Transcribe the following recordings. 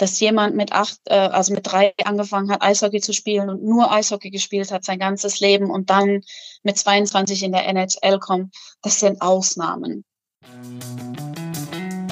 dass jemand mit acht, äh, also mit drei angefangen hat, Eishockey zu spielen und nur Eishockey gespielt hat sein ganzes Leben und dann mit 22 in der NHL kommt, das sind Ausnahmen.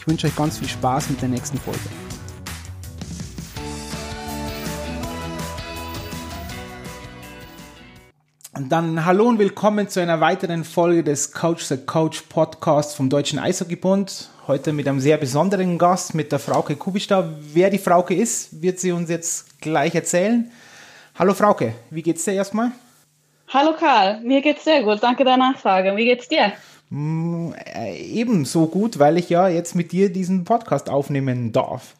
ich wünsche euch ganz viel Spaß mit der nächsten Folge. Und dann hallo und willkommen zu einer weiteren Folge des Coach the Coach Podcast vom Deutschen Eishockeybund. Heute mit einem sehr besonderen Gast, mit der Frauke Kubista. Wer die Frauke ist, wird sie uns jetzt gleich erzählen. Hallo Frauke, wie geht's dir erstmal? Hallo Karl, mir geht's sehr gut. Danke der Nachfrage. Wie geht's dir? Äh, ebenso gut, weil ich ja jetzt mit dir diesen Podcast aufnehmen darf.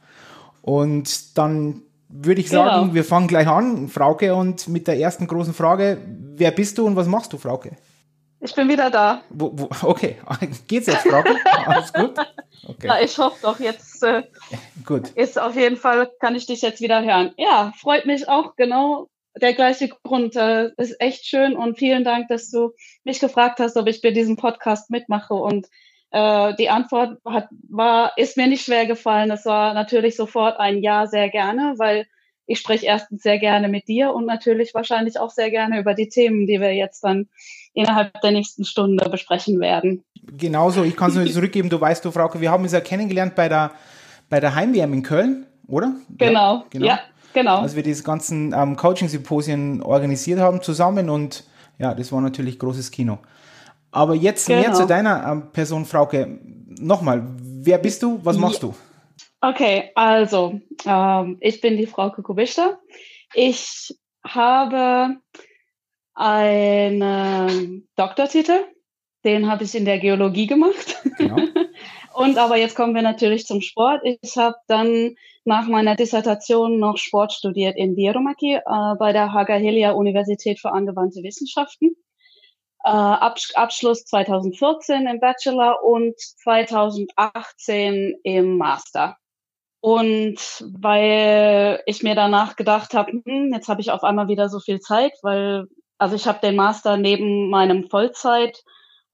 Und dann würde ich sagen, genau. wir fangen gleich an, Frauke, und mit der ersten großen Frage: Wer bist du und was machst du, Frauke? Ich bin wieder da. Wo, wo, okay, geht's jetzt, Frauke? Alles gut? Okay. Ja, ich hoffe doch, jetzt äh, gut. ist auf jeden Fall, kann ich dich jetzt wieder hören. Ja, freut mich auch, genau der gleiche Grund. Äh, ist echt schön und vielen Dank, dass du mich gefragt hast, ob ich bei diesem Podcast mitmache. Und äh, die Antwort hat, war, ist mir nicht schwer gefallen. Es war natürlich sofort ein Ja sehr gerne, weil ich spreche erstens sehr gerne mit dir und natürlich wahrscheinlich auch sehr gerne über die Themen, die wir jetzt dann innerhalb der nächsten Stunde besprechen werden. Genauso, ich kann es nur zurückgeben, du weißt du, Frauke, wir haben uns ja kennengelernt bei der, bei der Heimwärme in Köln, oder? Genau, ja. Genau. ja. Genau. Als wir diese ganzen ähm, Coaching-Symposien organisiert haben zusammen und ja, das war natürlich großes Kino. Aber jetzt genau. mehr zu deiner ähm, Person, Frauke. Nochmal, wer bist du? Was machst ja. du? Okay, also ähm, ich bin die Frauke Kubischer. Ich habe einen Doktortitel, den habe ich in der Geologie gemacht. Genau. Und aber jetzt kommen wir natürlich zum Sport. Ich habe dann nach meiner Dissertation noch Sport studiert in Vieromaki äh, bei der Hagahelia Universität für angewandte Wissenschaften. Äh, Abs Abschluss 2014 im Bachelor und 2018 im Master. Und weil ich mir danach gedacht habe, hm, jetzt habe ich auf einmal wieder so viel Zeit, weil also ich habe den Master neben meinem Vollzeit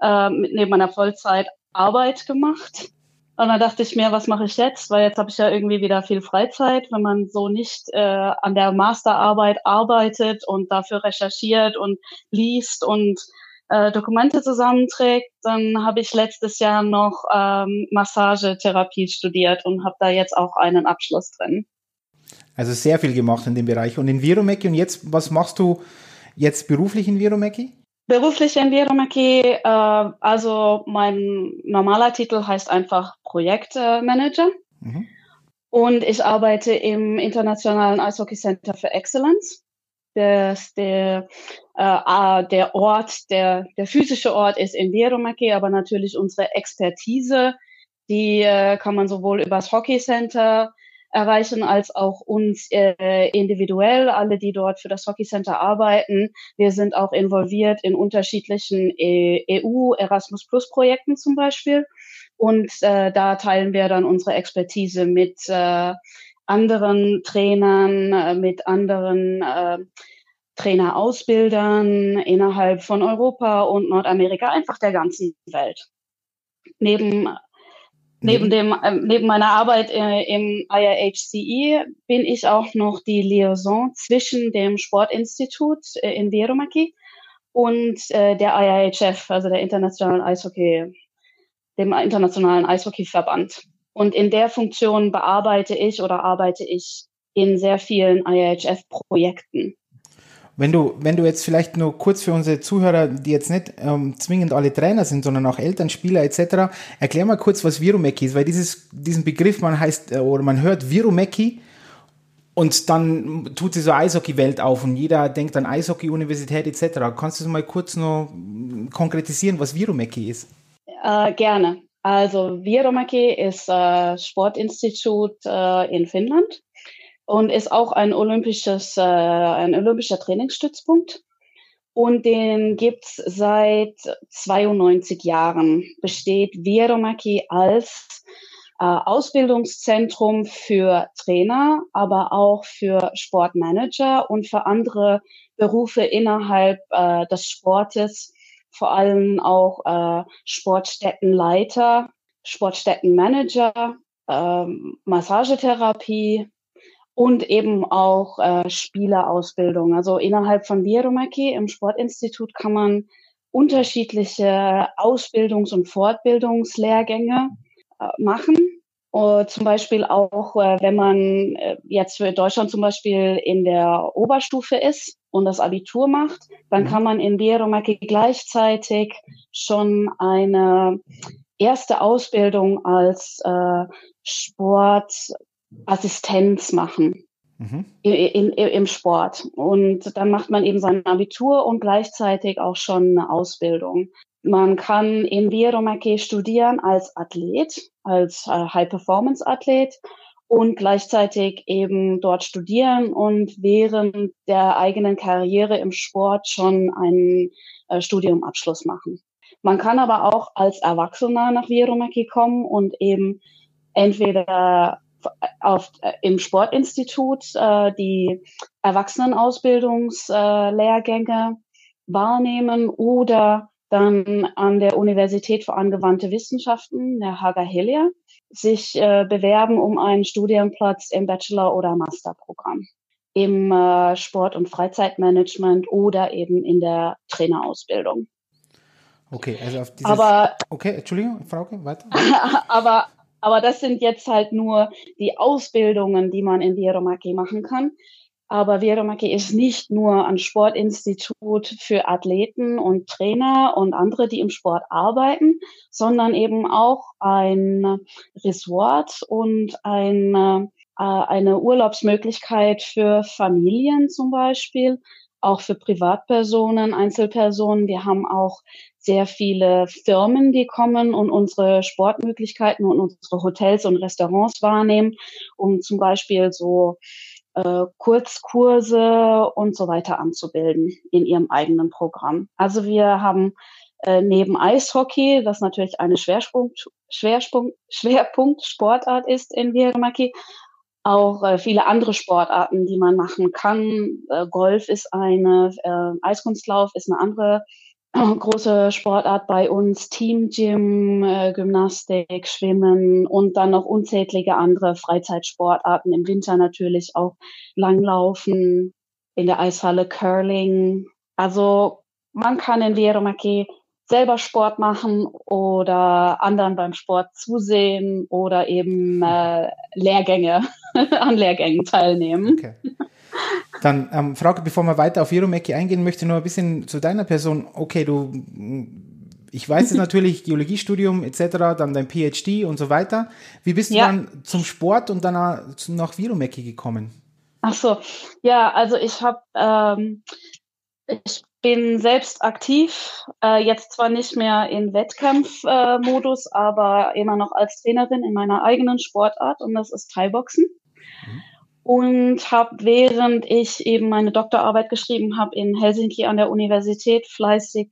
äh, neben meiner Vollzeitarbeit gemacht und dann dachte ich mir, was mache ich jetzt? Weil jetzt habe ich ja irgendwie wieder viel Freizeit. Wenn man so nicht äh, an der Masterarbeit arbeitet und dafür recherchiert und liest und äh, Dokumente zusammenträgt, dann habe ich letztes Jahr noch ähm, Massagetherapie studiert und habe da jetzt auch einen Abschluss drin. Also sehr viel gemacht in dem Bereich. Und in Viromeki, und jetzt, was machst du jetzt beruflich in Viromeki? Beruflich in Viromaki, äh, also mein normaler Titel heißt einfach Projektmanager. Mhm. Und ich arbeite im Internationalen Eishockey Center for Excellence. Das, der, äh, der Ort, der, der physische Ort ist in Viromaki, aber natürlich unsere Expertise, die äh, kann man sowohl über das Hockey Center erreichen, als auch uns äh, individuell, alle, die dort für das Hockey Center arbeiten. Wir sind auch involviert in unterschiedlichen äh, EU Erasmus Plus Projekten zum Beispiel. Und äh, da teilen wir dann unsere Expertise mit äh, anderen Trainern, äh, mit anderen äh, Trainerausbildern innerhalb von Europa und Nordamerika, einfach der ganzen Welt. Neben Neben, dem, äh, neben meiner Arbeit äh, im IIHCE bin ich auch noch die Liaison zwischen dem Sportinstitut äh, in Vieromaki und äh, der IIHF, also der internationalen Eishockey, dem internationalen Eishockeyverband. Und in der Funktion bearbeite ich oder arbeite ich in sehr vielen IIHF-Projekten. Wenn du, wenn du jetzt vielleicht nur kurz für unsere Zuhörer, die jetzt nicht ähm, zwingend alle Trainer sind, sondern auch Eltern, Spieler etc., erklär mal kurz, was Virumeki ist, weil dieses, diesen Begriff, man heißt, äh, oder man hört Virumeki und dann tut sie so Eishockey-Welt auf und jeder denkt an Eishockey-Universität etc. Kannst du mal kurz noch konkretisieren, was Virumeki ist? Äh, gerne. Also Vieromäki ist äh, Sportinstitut äh, in Finnland und ist auch ein olympisches, äh, ein olympischer Trainingsstützpunkt. Und den gibt's seit 92 Jahren. Besteht Vieromäki als äh, Ausbildungszentrum für Trainer, aber auch für Sportmanager und für andere Berufe innerhalb äh, des Sportes, vor allem auch äh, Sportstättenleiter, Sportstättenmanager, äh, Massagetherapie und eben auch äh, Spielerausbildung. Also innerhalb von Vieromaki im Sportinstitut kann man unterschiedliche Ausbildungs- und Fortbildungslehrgänge äh, machen. Uh, zum Beispiel auch, äh, wenn man äh, jetzt für Deutschland zum Beispiel in der Oberstufe ist und das Abitur macht, dann mhm. kann man in Bieromaki gleichzeitig schon eine erste Ausbildung als äh, Sportassistenz machen. Mhm. In, in, im Sport. Und dann macht man eben sein Abitur und gleichzeitig auch schon eine Ausbildung. Man kann in Vieromake studieren als Athlet, als äh, High-Performance-Athlet und gleichzeitig eben dort studieren und während der eigenen Karriere im Sport schon einen äh, Studiumabschluss machen. Man kann aber auch als Erwachsener nach Vieromaki kommen und eben entweder auf, äh, im Sportinstitut äh, die Erwachsenenausbildungslehrgänge wahrnehmen oder dann an der Universität für angewandte Wissenschaften, der Haga Helia, sich äh, bewerben um einen Studienplatz im Bachelor- oder Masterprogramm im äh, Sport- und Freizeitmanagement oder eben in der Trainerausbildung. Okay, also auf dieses. Aber, okay, Entschuldigung, Frauke, weiter. aber, aber das sind jetzt halt nur die Ausbildungen, die man in Vieromaki machen kann. Aber Vieromaki ist nicht nur ein Sportinstitut für Athleten und Trainer und andere, die im Sport arbeiten, sondern eben auch ein Resort und eine, äh, eine Urlaubsmöglichkeit für Familien zum Beispiel, auch für Privatpersonen, Einzelpersonen. Wir haben auch sehr viele Firmen, die kommen und unsere Sportmöglichkeiten und unsere Hotels und Restaurants wahrnehmen, um zum Beispiel so äh, Kurzkurse und so weiter anzubilden in ihrem eigenen Programm. Also wir haben äh, neben Eishockey, das natürlich eine Schwerpunkt, Schwerpunkt, Schwerpunkt ist in Viermaki, auch äh, viele andere Sportarten, die man machen kann. Äh, Golf ist eine, äh, Eiskunstlauf ist eine andere große Sportart bei uns, Team Gym, äh, Gymnastik, Schwimmen und dann noch unzählige andere Freizeitsportarten. Im Winter natürlich auch Langlaufen, in der Eishalle Curling. Also man kann in Vieromaki selber Sport machen oder anderen beim Sport zusehen oder eben äh, Lehrgänge an Lehrgängen teilnehmen. Okay. Dann, ähm, Frauke, bevor wir weiter auf Jeromecki eingehen, möchte ich noch ein bisschen zu deiner Person. Okay, du, ich weiß es natürlich, Geologiestudium etc., dann dein PhD und so weiter. Wie bist du ja. dann zum Sport und dann nach Viromecki gekommen? Ach so, ja, also ich habe, ähm, ich bin selbst aktiv, äh, jetzt zwar nicht mehr in Wettkampfmodus, äh, aber immer noch als Trainerin in meiner eigenen Sportart und das ist Thai-Boxen. Mhm und habe, während ich eben meine Doktorarbeit geschrieben habe, in Helsinki an der Universität fleißig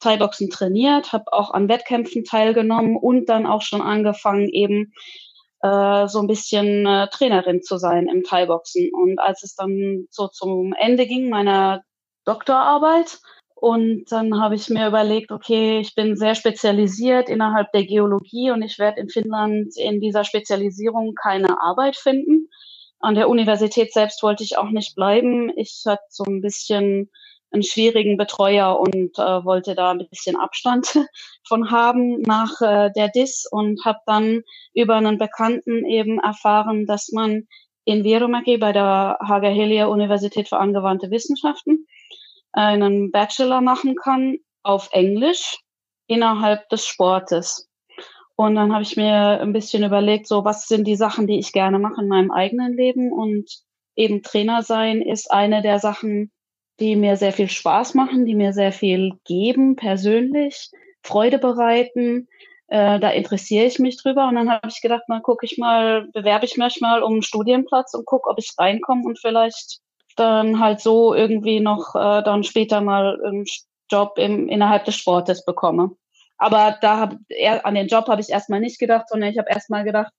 Thai-Boxen trainiert, habe auch an Wettkämpfen teilgenommen und dann auch schon angefangen, eben äh, so ein bisschen äh, Trainerin zu sein im Thai-Boxen. Und als es dann so zum Ende ging meiner Doktorarbeit, und dann habe ich mir überlegt, okay, ich bin sehr spezialisiert innerhalb der Geologie und ich werde in Finnland in dieser Spezialisierung keine Arbeit finden. An der Universität selbst wollte ich auch nicht bleiben. Ich hatte so ein bisschen einen schwierigen Betreuer und äh, wollte da ein bisschen Abstand von haben nach äh, der DIS und habe dann über einen Bekannten eben erfahren, dass man in Vierumäki bei der Hager Helia Universität für angewandte Wissenschaften einen Bachelor machen kann auf Englisch innerhalb des Sportes. Und dann habe ich mir ein bisschen überlegt, so was sind die Sachen, die ich gerne mache in meinem eigenen Leben. Und eben Trainer sein ist eine der Sachen, die mir sehr viel Spaß machen, die mir sehr viel geben, persönlich, Freude bereiten. Äh, da interessiere ich mich drüber. Und dann habe ich gedacht, mal gucke ich mal, bewerbe ich mich mal um einen Studienplatz und gucke, ob ich reinkomme und vielleicht dann halt so irgendwie noch äh, dann später mal einen Job im, innerhalb des Sportes bekomme. Aber da hab, er, an den Job habe ich erstmal nicht gedacht, sondern ich habe erstmal gedacht,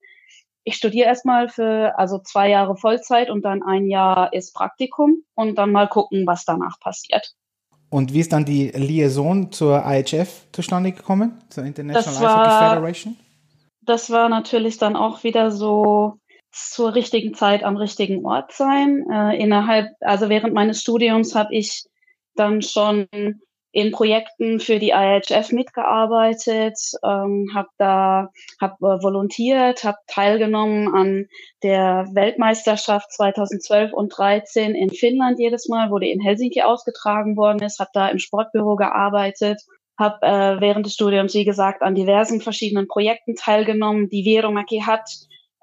ich studiere erstmal für also zwei Jahre Vollzeit und dann ein Jahr ist Praktikum und dann mal gucken, was danach passiert. Und wie ist dann die Liaison zur IHF zustande gekommen, zur International das war, Ice Hockey Federation? Das war natürlich dann auch wieder so zur richtigen Zeit am richtigen Ort sein. Äh, innerhalb, also während meines Studiums habe ich dann schon in Projekten für die IHF mitgearbeitet, ähm, habe da hab, äh, volontiert, habe teilgenommen an der Weltmeisterschaft 2012 und 13 in Finnland jedes Mal, wo die in Helsinki ausgetragen worden ist, habe da im Sportbüro gearbeitet, habe äh, während des Studiums, wie gesagt, an diversen verschiedenen Projekten teilgenommen. Die Vieromaki hat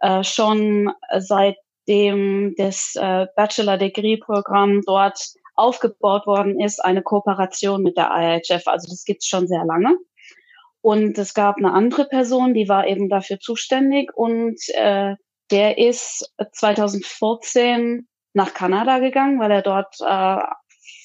äh, schon seitdem das äh, Bachelor Degree Programm dort aufgebaut worden ist, eine Kooperation mit der IHF. Also das gibt's schon sehr lange. Und es gab eine andere Person, die war eben dafür zuständig und äh, der ist 2014 nach Kanada gegangen, weil er dort äh,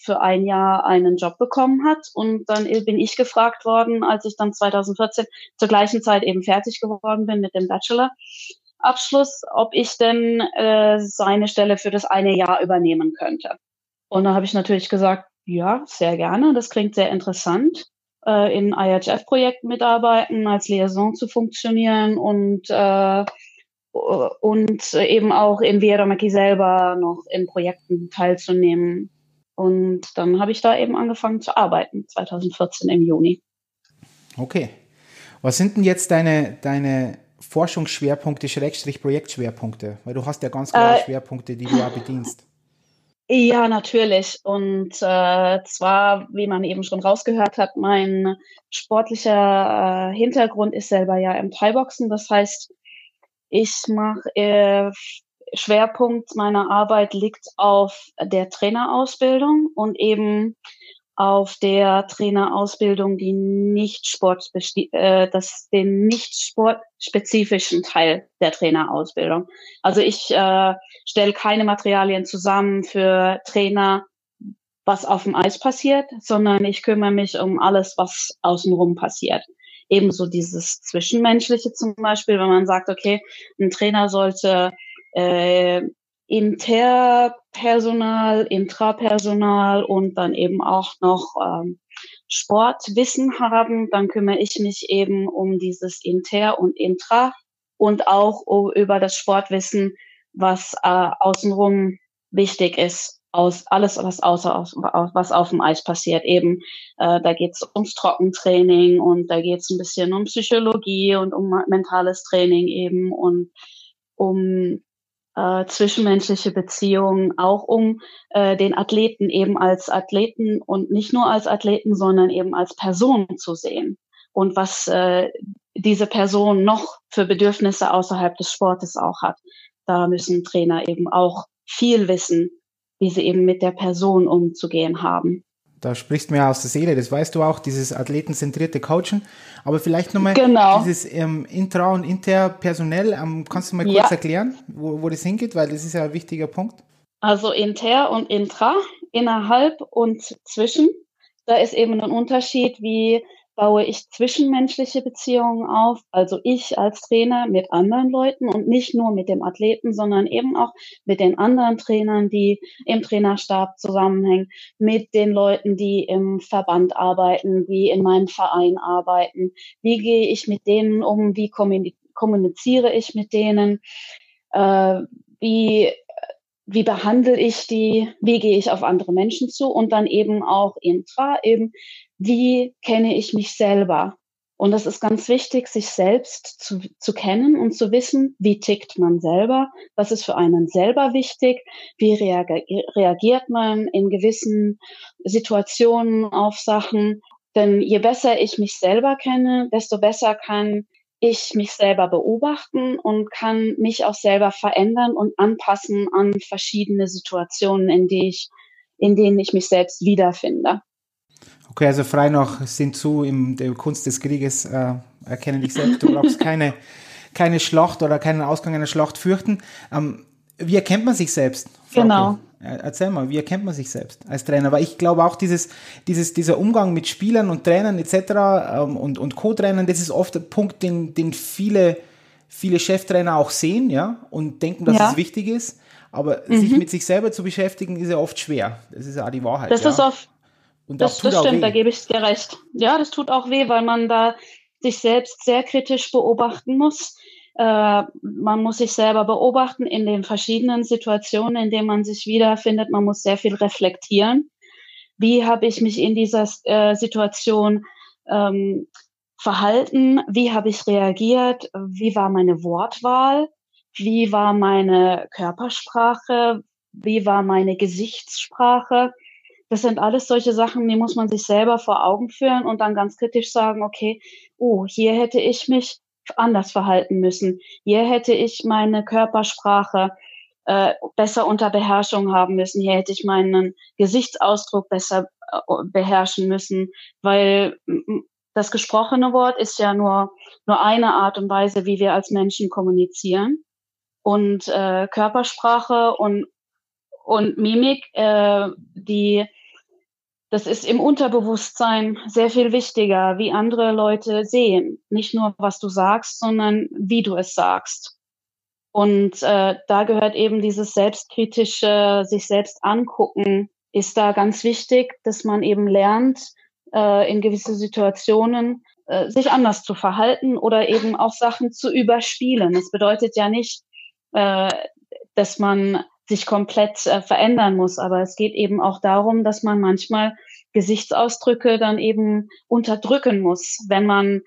für ein Jahr einen Job bekommen hat. Und dann bin ich gefragt worden, als ich dann 2014 zur gleichen Zeit eben fertig geworden bin mit dem Bachelor-Abschluss, ob ich denn äh, seine Stelle für das eine Jahr übernehmen könnte. Und da habe ich natürlich gesagt, ja, sehr gerne. Das klingt sehr interessant, äh, in IHF-Projekten mitarbeiten, als Liaison zu funktionieren und äh, und eben auch in Vieramaki selber noch in Projekten teilzunehmen. Und dann habe ich da eben angefangen zu arbeiten, 2014 im Juni. Okay. Was sind denn jetzt deine, deine Forschungsschwerpunkte, Schrägstrich Projektschwerpunkte? Weil du hast ja ganz klare äh, Schwerpunkte, die du auch bedienst. Ja, natürlich. Und äh, zwar, wie man eben schon rausgehört hat, mein sportlicher äh, Hintergrund ist selber ja im Thai-Boxen. Das heißt, ich mache äh, Schwerpunkt meiner Arbeit liegt auf der Trainerausbildung und eben auf der Trainerausbildung, die nicht Sport, äh, das den nicht sportspezifischen Teil der Trainerausbildung. Also ich äh, stelle keine Materialien zusammen für Trainer, was auf dem Eis passiert, sondern ich kümmere mich um alles, was außenrum passiert. Ebenso dieses Zwischenmenschliche zum Beispiel, wenn man sagt, okay, ein Trainer sollte äh, Interpersonal, Intrapersonal und dann eben auch noch ähm, Sportwissen haben, dann kümmere ich mich eben um dieses Inter und Intra und auch über das Sportwissen, was äh, außenrum wichtig ist, aus alles, was außer was auf dem Eis passiert. Eben, äh, da geht es ums Trockentraining und da geht es ein bisschen um Psychologie und um mentales Training eben und um äh, zwischenmenschliche Beziehungen, auch um äh, den Athleten eben als Athleten und nicht nur als Athleten, sondern eben als Person zu sehen und was äh, diese Person noch für Bedürfnisse außerhalb des Sportes auch hat. Da müssen Trainer eben auch viel wissen, wie sie eben mit der Person umzugehen haben. Da sprichst du mir aus der Seele, das weißt du auch, dieses athletenzentrierte Coachen. Aber vielleicht nochmal genau. dieses ähm, Intra- und Interpersonell, ähm, kannst du mal kurz ja. erklären, wo, wo das hingeht, weil das ist ja ein wichtiger Punkt. Also Inter und Intra, innerhalb und zwischen. Da ist eben ein Unterschied, wie baue ich zwischenmenschliche Beziehungen auf, also ich als Trainer mit anderen Leuten und nicht nur mit dem Athleten, sondern eben auch mit den anderen Trainern, die im Trainerstab zusammenhängen, mit den Leuten, die im Verband arbeiten, die in meinem Verein arbeiten. Wie gehe ich mit denen um? Wie kommuniziere ich mit denen? Äh, wie wie behandle ich die, wie gehe ich auf andere Menschen zu und dann eben auch intra, eben wie kenne ich mich selber. Und das ist ganz wichtig, sich selbst zu, zu kennen und zu wissen, wie tickt man selber, was ist für einen selber wichtig, wie reagiert man in gewissen Situationen auf Sachen. Denn je besser ich mich selber kenne, desto besser kann ich mich selber beobachten und kann mich auch selber verändern und anpassen an verschiedene Situationen, in, die ich, in denen ich mich selbst wiederfinde. Okay, also frei nach sind zu in der Kunst des Krieges äh, Erkenne dich selbst. Du brauchst keine, keine Schlacht oder keinen Ausgang einer Schlacht fürchten. Ähm, wie erkennt man sich selbst? Frau genau. Erzähl mal, wie erkennt man sich selbst als Trainer? Weil ich glaube auch dieses, dieses, dieser Umgang mit Spielern und Trainern etc. Ähm, und, und Co-Trainern, das ist oft der Punkt, den, den viele, viele Cheftrainer auch sehen, ja, und denken, dass ja. es wichtig ist. Aber mhm. sich mit sich selber zu beschäftigen, ist ja oft schwer. Das ist ja auch die Wahrheit. Das ja. ist oft. Und das, das, das stimmt, weh. da gebe ich dir recht. Ja, das tut auch weh, weil man da sich selbst sehr kritisch beobachten muss. Äh, man muss sich selber beobachten in den verschiedenen Situationen, in denen man sich wiederfindet. Man muss sehr viel reflektieren. Wie habe ich mich in dieser äh, Situation ähm, verhalten? Wie habe ich reagiert? Wie war meine Wortwahl? Wie war meine Körpersprache? Wie war meine Gesichtssprache? Das sind alles solche Sachen, die muss man sich selber vor Augen führen und dann ganz kritisch sagen, okay, oh, hier hätte ich mich anders verhalten müssen. Hier hätte ich meine Körpersprache äh, besser unter Beherrschung haben müssen. Hier hätte ich meinen Gesichtsausdruck besser äh, beherrschen müssen, weil das gesprochene Wort ist ja nur, nur eine Art und Weise, wie wir als Menschen kommunizieren. Und äh, Körpersprache und, und Mimik, äh, die das ist im Unterbewusstsein sehr viel wichtiger, wie andere Leute sehen. Nicht nur, was du sagst, sondern wie du es sagst. Und äh, da gehört eben dieses selbstkritische, sich selbst angucken, ist da ganz wichtig, dass man eben lernt, äh, in gewisse Situationen äh, sich anders zu verhalten oder eben auch Sachen zu überspielen. Das bedeutet ja nicht, äh, dass man sich komplett äh, verändern muss. Aber es geht eben auch darum, dass man manchmal Gesichtsausdrücke dann eben unterdrücken muss, wenn man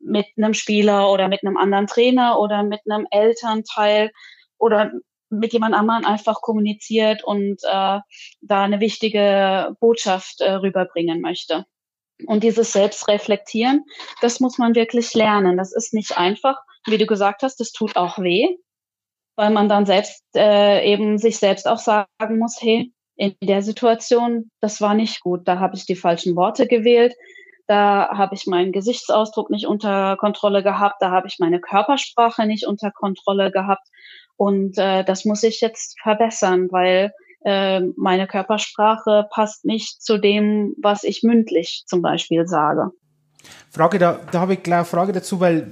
mit einem Spieler oder mit einem anderen Trainer oder mit einem Elternteil oder mit jemand anderem einfach kommuniziert und äh, da eine wichtige Botschaft äh, rüberbringen möchte. Und dieses Selbstreflektieren, das muss man wirklich lernen. Das ist nicht einfach. Wie du gesagt hast, das tut auch weh weil man dann selbst äh, eben sich selbst auch sagen muss, hey, in der Situation, das war nicht gut, da habe ich die falschen Worte gewählt, da habe ich meinen Gesichtsausdruck nicht unter Kontrolle gehabt, da habe ich meine Körpersprache nicht unter Kontrolle gehabt. Und äh, das muss ich jetzt verbessern, weil äh, meine Körpersprache passt nicht zu dem, was ich mündlich zum Beispiel sage. Frage, da, da habe ich eine Frage dazu, weil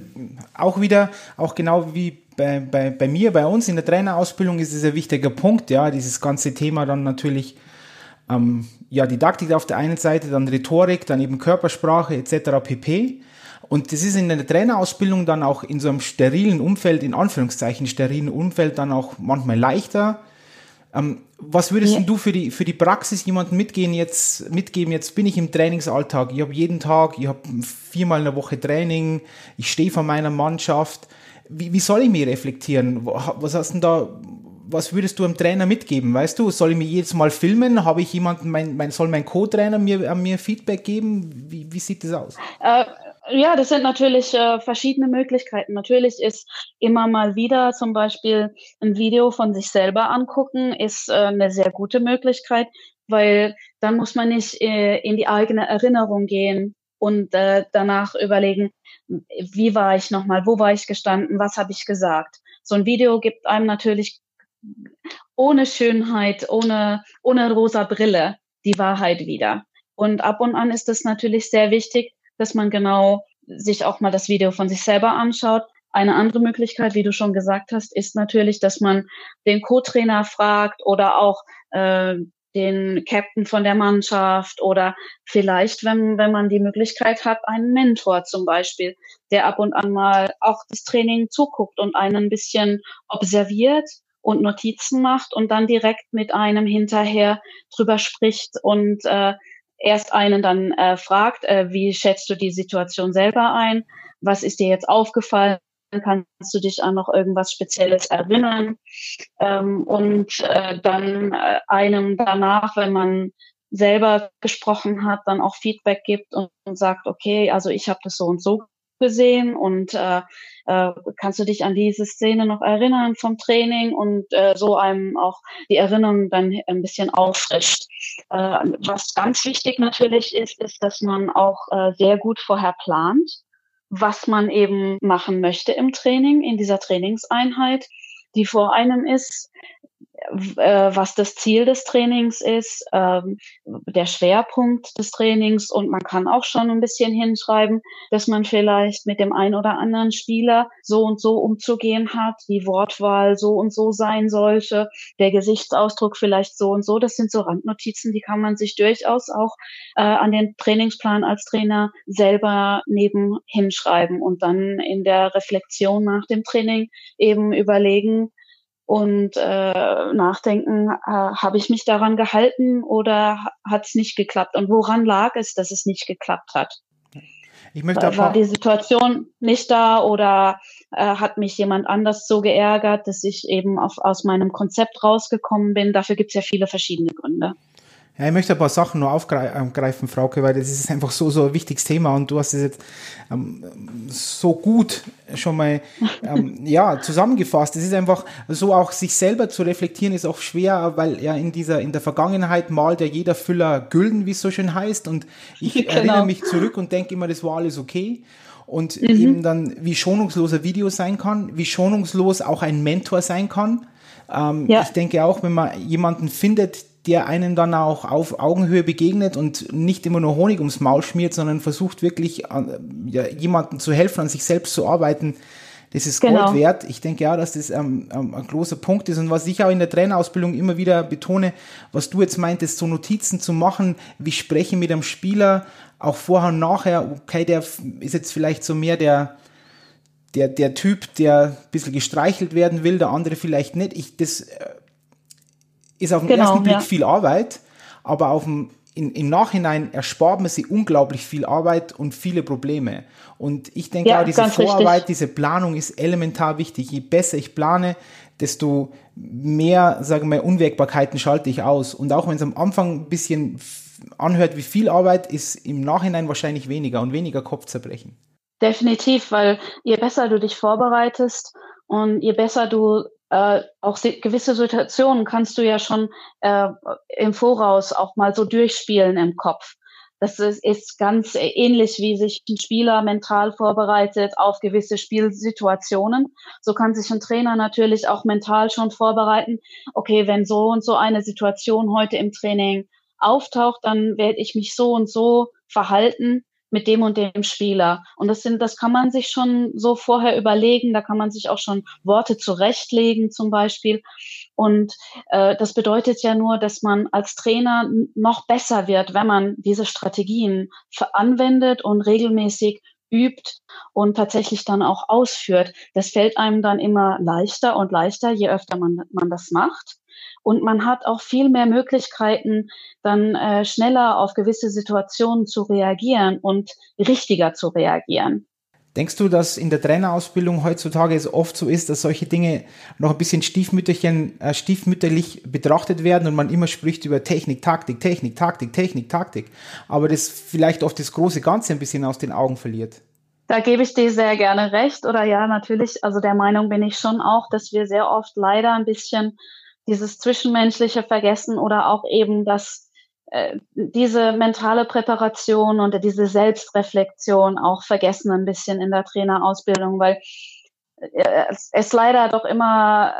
auch wieder, auch genau wie bei, bei, bei mir, bei uns in der Trainerausbildung ist es ein wichtiger Punkt, ja, dieses ganze Thema dann natürlich, ähm, ja, Didaktik auf der einen Seite, dann Rhetorik, dann eben Körpersprache etc. pp. Und das ist in der Trainerausbildung dann auch in so einem sterilen Umfeld, in Anführungszeichen sterilen Umfeld, dann auch manchmal leichter. Ähm, was würdest ja. du für die, für die Praxis jemanden mitgehen jetzt, mitgeben? Jetzt bin ich im Trainingsalltag. Ich habe jeden Tag, ich habe viermal in der Woche Training, ich stehe vor meiner Mannschaft wie, wie soll ich mich reflektieren? Was hast denn da, was würdest du einem Trainer mitgeben? Weißt du, soll ich mich jedes Mal filmen? Habe ich jemanden, mein, mein, soll mein Co-Trainer mir, äh, mir Feedback geben? Wie, wie sieht das aus? Äh, ja, das sind natürlich äh, verschiedene Möglichkeiten. Natürlich ist immer mal wieder zum Beispiel ein Video von sich selber angucken, ist äh, eine sehr gute Möglichkeit, weil dann muss man nicht äh, in die eigene Erinnerung gehen und äh, danach überlegen, wie war ich nochmal, wo war ich gestanden, was habe ich gesagt. So ein Video gibt einem natürlich ohne Schönheit, ohne, ohne rosa Brille die Wahrheit wieder. Und ab und an ist es natürlich sehr wichtig, dass man genau sich auch mal das Video von sich selber anschaut. Eine andere Möglichkeit, wie du schon gesagt hast, ist natürlich, dass man den Co-Trainer fragt oder auch äh, den Captain von der Mannschaft oder vielleicht, wenn, wenn man die Möglichkeit hat, einen Mentor zum Beispiel, der ab und an mal auch das Training zuguckt und einen ein bisschen observiert und Notizen macht und dann direkt mit einem hinterher drüber spricht und äh, erst einen dann äh, fragt, äh, wie schätzt du die Situation selber ein? Was ist dir jetzt aufgefallen? Kannst du dich an noch irgendwas Spezielles erinnern ähm, und äh, dann äh, einem danach, wenn man selber gesprochen hat, dann auch Feedback gibt und, und sagt, okay, also ich habe das so und so gesehen und äh, äh, kannst du dich an diese Szene noch erinnern vom Training und äh, so einem auch die Erinnerung dann ein bisschen auffrischt. Äh, was ganz wichtig natürlich ist, ist, dass man auch äh, sehr gut vorher plant was man eben machen möchte im Training, in dieser Trainingseinheit, die vor einem ist, was das Ziel des Trainings ist, ähm, der Schwerpunkt des Trainings und man kann auch schon ein bisschen hinschreiben, dass man vielleicht mit dem einen oder anderen Spieler so und so umzugehen hat, die Wortwahl so und so sein sollte, der Gesichtsausdruck vielleicht so und so. Das sind so Randnotizen, die kann man sich durchaus auch äh, an den Trainingsplan als Trainer selber neben hinschreiben und dann in der Reflexion nach dem Training eben überlegen, und äh, nachdenken, äh, habe ich mich daran gehalten oder hat es nicht geklappt? Und woran lag es, dass es nicht geklappt hat? Ich möchte war die Situation nicht da oder äh, hat mich jemand anders so geärgert, dass ich eben auf, aus meinem Konzept rausgekommen bin? Dafür gibt es ja viele verschiedene Gründe. Ja, ich möchte ein paar Sachen nur aufgreifen, Frauke, weil das ist einfach so, so ein wichtiges Thema und du hast es jetzt ähm, so gut schon mal ähm, ja, zusammengefasst. Es ist einfach so, auch sich selber zu reflektieren ist auch schwer, weil ja in dieser, in der Vergangenheit malt ja jeder Füller Gülden, wie es so schön heißt und ich genau. erinnere mich zurück und denke immer, das war alles okay und mhm. eben dann, wie schonungslos ein Video sein kann, wie schonungslos auch ein Mentor sein kann. Ähm, ja. Ich denke auch, wenn man jemanden findet, der einem dann auch auf Augenhöhe begegnet und nicht immer nur Honig ums Maul schmiert, sondern versucht wirklich äh, ja, jemandem zu helfen, an sich selbst zu arbeiten. Das ist genau. Gold wert. Ich denke ja, dass das ähm, ähm, ein großer Punkt ist. Und was ich auch in der Trainerausbildung immer wieder betone, was du jetzt meintest, so Notizen zu machen, wie spreche mit einem Spieler, auch vorher und nachher, okay, der ist jetzt vielleicht so mehr der, der, der Typ, der ein bisschen gestreichelt werden will, der andere vielleicht nicht. Ich, das äh, ist auf den genau, ersten Blick ja. viel Arbeit, aber auf dem, in, im Nachhinein erspart man sich unglaublich viel Arbeit und viele Probleme. Und ich denke ja, auch, diese Vorarbeit, richtig. diese Planung ist elementar wichtig. Je besser ich plane, desto mehr, sagen wir, Unwägbarkeiten schalte ich aus. Und auch wenn es am Anfang ein bisschen anhört wie viel Arbeit, ist im Nachhinein wahrscheinlich weniger und weniger Kopfzerbrechen. Definitiv, weil je besser du dich vorbereitest und je besser du äh, auch gewisse Situationen kannst du ja schon äh, im Voraus auch mal so durchspielen im Kopf. Das ist, ist ganz ähnlich, wie sich ein Spieler mental vorbereitet auf gewisse Spielsituationen. So kann sich ein Trainer natürlich auch mental schon vorbereiten. Okay, wenn so und so eine Situation heute im Training auftaucht, dann werde ich mich so und so verhalten mit dem und dem Spieler. Und das sind, das kann man sich schon so vorher überlegen. Da kann man sich auch schon Worte zurechtlegen zum Beispiel. Und äh, das bedeutet ja nur, dass man als Trainer noch besser wird, wenn man diese Strategien anwendet und regelmäßig übt und tatsächlich dann auch ausführt. Das fällt einem dann immer leichter und leichter, je öfter man, man das macht. Und man hat auch viel mehr Möglichkeiten, dann äh, schneller auf gewisse Situationen zu reagieren und richtiger zu reagieren. Denkst du, dass in der Trainerausbildung heutzutage es oft so ist, dass solche Dinge noch ein bisschen stiefmütterchen, äh, stiefmütterlich betrachtet werden und man immer spricht über Technik, Taktik, Technik, Taktik, Technik, Taktik, aber das vielleicht oft das große Ganze ein bisschen aus den Augen verliert? Da gebe ich dir sehr gerne recht. Oder ja, natürlich, also der Meinung bin ich schon auch, dass wir sehr oft leider ein bisschen dieses zwischenmenschliche Vergessen oder auch eben das äh, diese mentale Präparation und diese Selbstreflexion auch vergessen ein bisschen in der Trainerausbildung, weil äh, es, leider doch immer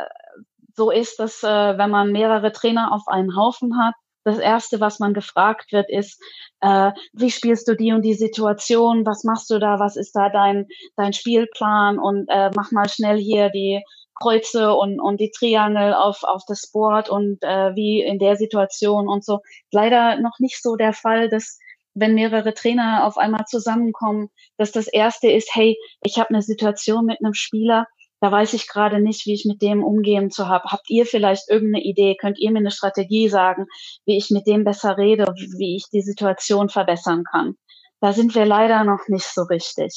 so ist, dass äh, wenn man mehrere Trainer auf einen Haufen hat, das erste, was man gefragt wird, ist, äh, wie spielst du die und die Situation? Was machst du da? Was ist da dein dein Spielplan? Und äh, mach mal schnell hier die Kreuze und, und die Triangel auf, auf das Board und äh, wie in der Situation und so. Leider noch nicht so der Fall, dass wenn mehrere Trainer auf einmal zusammenkommen, dass das erste ist, hey, ich habe eine Situation mit einem Spieler, da weiß ich gerade nicht, wie ich mit dem umgehen zu haben. Habt ihr vielleicht irgendeine Idee? Könnt ihr mir eine Strategie sagen, wie ich mit dem besser rede, wie ich die Situation verbessern kann? Da sind wir leider noch nicht so richtig.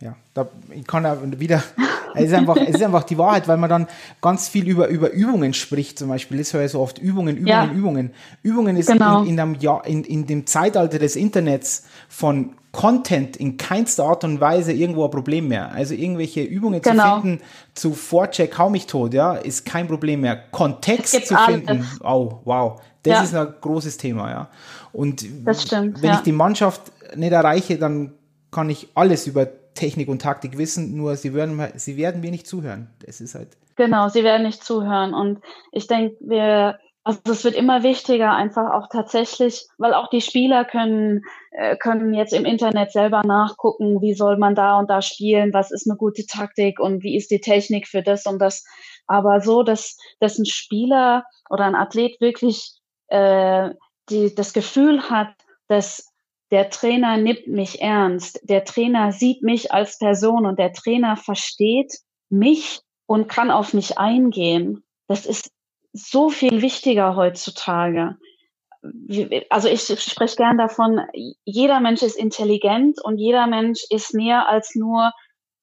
Ja, da, ich kann ja wieder, es ist, einfach, es ist einfach die Wahrheit, weil man dann ganz viel über, über Übungen spricht, zum Beispiel. Das höre ich so oft, Übungen, Übungen, ja. Übungen. Übungen ist genau. in, in, einem Jahr, in, in dem Zeitalter des Internets von Content in keinster Art und Weise irgendwo ein Problem mehr. Also irgendwelche Übungen genau. zu finden zu Vorcheck, hau mich tot, ja, ist kein Problem mehr. Kontext zu finden, oh, wow, das ja. ist ein großes Thema, ja. Und stimmt, wenn ja. ich die Mannschaft nicht erreiche, dann kann ich alles über Technik und Taktik wissen, nur sie werden, sie werden mir nicht zuhören. Das ist halt. Genau, sie werden nicht zuhören. Und ich denke, wir, also es wird immer wichtiger, einfach auch tatsächlich, weil auch die Spieler können, äh, können jetzt im Internet selber nachgucken, wie soll man da und da spielen, was ist eine gute Taktik und wie ist die Technik für das und das. Aber so, dass, dass ein Spieler oder ein Athlet wirklich äh, die, das Gefühl hat, dass der Trainer nimmt mich ernst, der Trainer sieht mich als Person und der Trainer versteht mich und kann auf mich eingehen. Das ist so viel wichtiger heutzutage. Also ich spreche gern davon, jeder Mensch ist intelligent und jeder Mensch ist mehr als nur,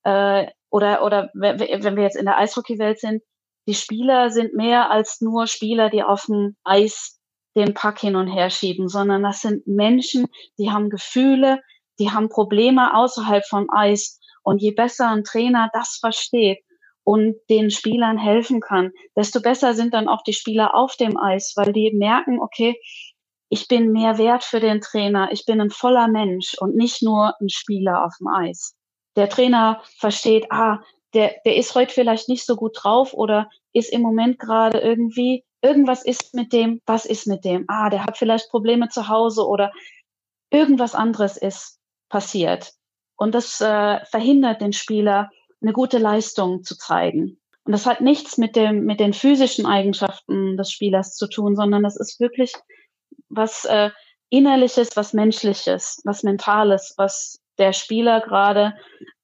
äh, oder, oder wenn wir jetzt in der Eishockeywelt sind, die Spieler sind mehr als nur Spieler, die auf dem Eis den Pack hin und her schieben, sondern das sind Menschen, die haben Gefühle, die haben Probleme außerhalb vom Eis. Und je besser ein Trainer das versteht, und den Spielern helfen kann, desto besser sind dann auch die Spieler auf dem Eis, weil die merken, okay, ich bin mehr wert für den Trainer, ich bin ein voller Mensch und nicht nur ein Spieler auf dem Eis. Der Trainer versteht, ah, der, der ist heute vielleicht nicht so gut drauf oder ist im Moment gerade irgendwie, irgendwas ist mit dem, was ist mit dem? Ah, der hat vielleicht Probleme zu Hause oder irgendwas anderes ist passiert. Und das äh, verhindert den Spieler, eine gute Leistung zu zeigen. Und das hat nichts mit dem, mit den physischen Eigenschaften des Spielers zu tun, sondern das ist wirklich was äh, Innerliches, was Menschliches, was Mentales, was der Spieler gerade,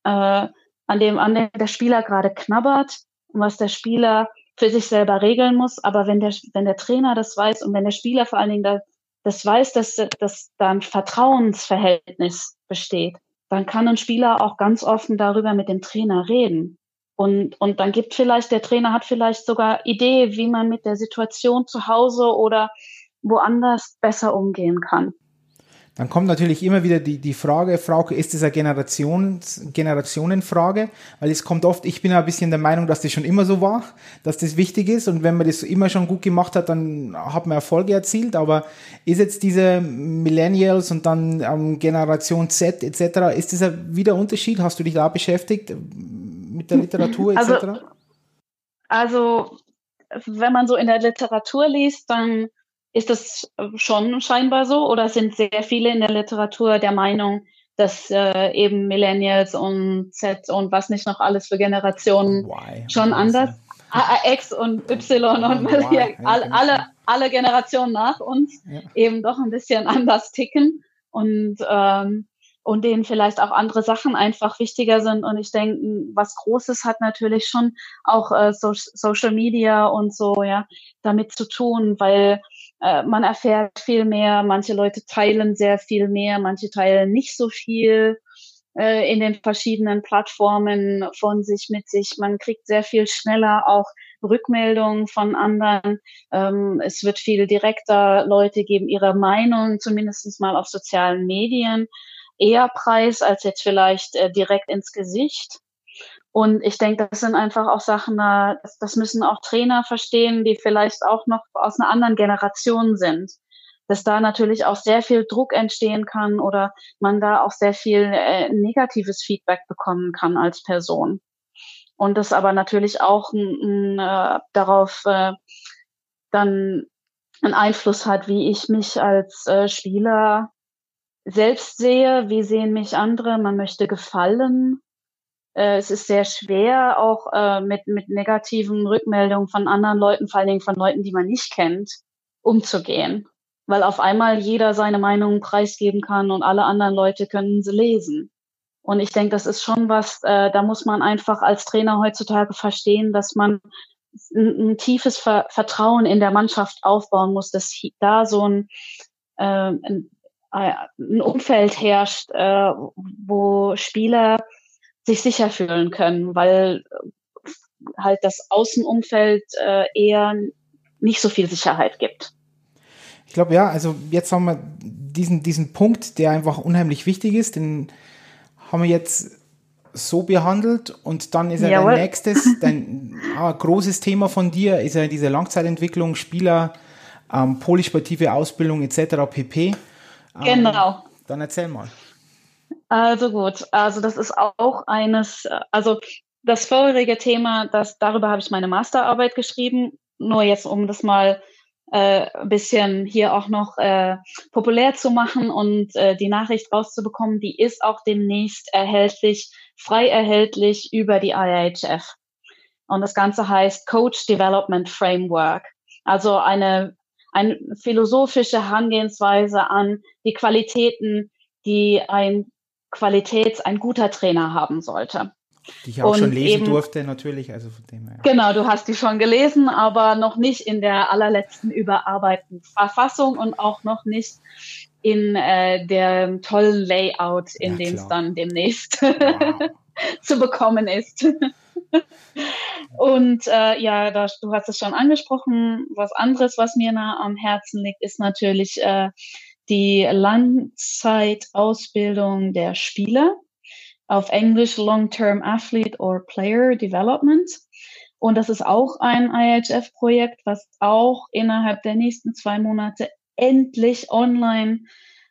äh, an dem, an dem der Spieler gerade knabbert und was der Spieler für sich selber regeln muss. Aber wenn der, wenn der Trainer das weiß und wenn der Spieler vor allen Dingen da, das weiß, dass, dass da ein Vertrauensverhältnis besteht, dann kann ein Spieler auch ganz offen darüber mit dem Trainer reden. Und, und dann gibt vielleicht, der Trainer hat vielleicht sogar Idee, wie man mit der Situation zu Hause oder woanders besser umgehen kann. Dann kommt natürlich immer wieder die, die Frage, Frauke, ist das eine Generations, Generationenfrage? Weil es kommt oft, ich bin ja ein bisschen der Meinung, dass das schon immer so war, dass das wichtig ist und wenn man das immer schon gut gemacht hat, dann hat man Erfolge erzielt, aber ist jetzt diese Millennials und dann ähm, Generation Z etc., ist das ein wieder Unterschied? Hast du dich da beschäftigt mit der Literatur etc.? Also, also wenn man so in der Literatur liest, dann ist das äh, schon scheinbar so? Oder sind sehr viele in der Literatur der Meinung, dass äh, eben Millennials und Z und was nicht noch alles für Generationen y, schon anders, X und Y und y, alle, alle, alle Generationen nach uns ja. eben doch ein bisschen anders ticken und ähm, und denen vielleicht auch andere Sachen einfach wichtiger sind. Und ich denke, was Großes hat natürlich schon auch äh, so Social Media und so, ja, damit zu tun, weil äh, man erfährt viel mehr, manche Leute teilen sehr viel mehr, manche teilen nicht so viel äh, in den verschiedenen Plattformen von sich mit sich. Man kriegt sehr viel schneller auch Rückmeldungen von anderen. Ähm, es wird viel direkter. Leute geben ihre Meinung, zumindest mal auf sozialen Medien, eher preis als jetzt vielleicht äh, direkt ins Gesicht. Und ich denke, das sind einfach auch Sachen, das, müssen auch Trainer verstehen, die vielleicht auch noch aus einer anderen Generation sind. Dass da natürlich auch sehr viel Druck entstehen kann oder man da auch sehr viel äh, negatives Feedback bekommen kann als Person. Und das aber natürlich auch n, n, äh, darauf äh, dann einen Einfluss hat, wie ich mich als äh, Spieler selbst sehe, wie sehen mich andere, man möchte gefallen es ist sehr schwer, auch äh, mit, mit negativen Rückmeldungen von anderen Leuten, vor allen Dingen von Leuten, die man nicht kennt, umzugehen. Weil auf einmal jeder seine Meinung preisgeben kann und alle anderen Leute können sie lesen. Und ich denke, das ist schon was, äh, da muss man einfach als Trainer heutzutage verstehen, dass man ein, ein tiefes Ver Vertrauen in der Mannschaft aufbauen muss, dass da so ein, äh, ein, äh, ein Umfeld herrscht, äh, wo Spieler sich sicher fühlen können, weil äh, halt das Außenumfeld äh, eher nicht so viel Sicherheit gibt. Ich glaube, ja, also jetzt haben wir diesen, diesen Punkt, der einfach unheimlich wichtig ist, den haben wir jetzt so behandelt und dann ist ja dein nächstes, dein ah, großes Thema von dir, ist ja diese Langzeitentwicklung, Spieler, ähm, polysportive Ausbildung etc. pp. Ähm, genau. Dann erzähl mal. Also gut, also das ist auch eines, also das vorherige Thema, das, darüber habe ich meine Masterarbeit geschrieben, nur jetzt um das mal äh, ein bisschen hier auch noch äh, populär zu machen und äh, die Nachricht rauszubekommen, die ist auch demnächst erhältlich, frei erhältlich über die IHF. Und das Ganze heißt Coach Development Framework. Also eine, eine philosophische Herangehensweise an die Qualitäten, die ein Qualitäts, ein guter Trainer haben sollte. Die ich auch und schon lesen eben, durfte, natürlich. Also von dem her. Genau, du hast die schon gelesen, aber noch nicht in der allerletzten überarbeiteten Verfassung und auch noch nicht in äh, der tollen Layout, in ja, dem es dann demnächst wow. zu bekommen ist. und äh, ja, das, du hast es schon angesprochen. Was anderes, was mir nah am Herzen liegt, ist natürlich äh, die Langzeitausbildung der Spieler auf Englisch Long-Term Athlete or Player Development. Und das ist auch ein IHF-Projekt, was auch innerhalb der nächsten zwei Monate endlich online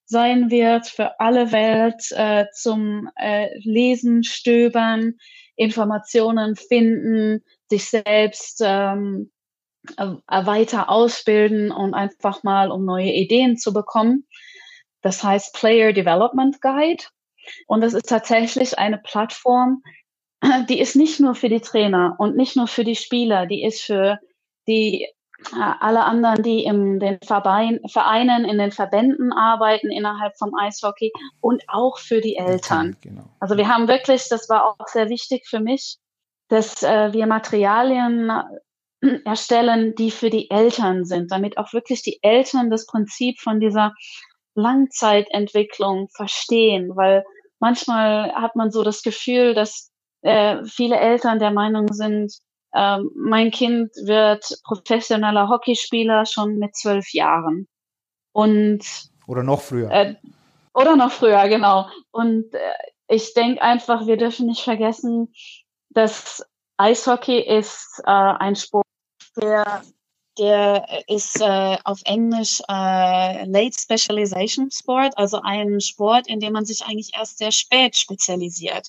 sein wird für alle Welt äh, zum äh, Lesen, Stöbern, Informationen finden, sich selbst ähm, äh, weiter ausbilden und einfach mal um neue Ideen zu bekommen. Das heißt Player Development Guide. Und das ist tatsächlich eine Plattform, die ist nicht nur für die Trainer und nicht nur für die Spieler, die ist für die äh, alle anderen, die in den Vereinen, in den Verbänden arbeiten innerhalb vom Eishockey und auch für die Eltern. Genau. Also wir haben wirklich, das war auch sehr wichtig für mich, dass äh, wir Materialien äh, erstellen, die für die Eltern sind, damit auch wirklich die Eltern das Prinzip von dieser Langzeitentwicklung verstehen, weil manchmal hat man so das Gefühl, dass äh, viele Eltern der Meinung sind, äh, mein Kind wird professioneller Hockeyspieler schon mit zwölf Jahren. Und oder noch früher. Äh, oder noch früher, genau. Und äh, ich denke einfach, wir dürfen nicht vergessen, dass Eishockey ist äh, ein Sport, der der ist äh, auf Englisch äh, Late Specialization Sport, also ein Sport, in dem man sich eigentlich erst sehr spät spezialisiert.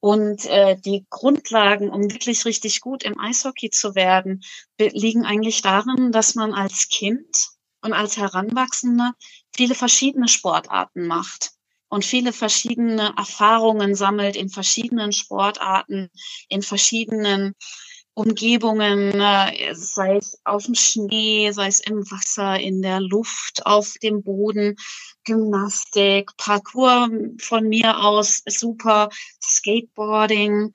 Und äh, die Grundlagen, um wirklich richtig gut im Eishockey zu werden, liegen eigentlich darin, dass man als Kind und als Heranwachsender viele verschiedene Sportarten macht und viele verschiedene Erfahrungen sammelt in verschiedenen Sportarten, in verschiedenen Umgebungen, äh, sei es auf dem Schnee, sei es im Wasser, in der Luft, auf dem Boden, Gymnastik, Parkour von mir aus super, Skateboarding.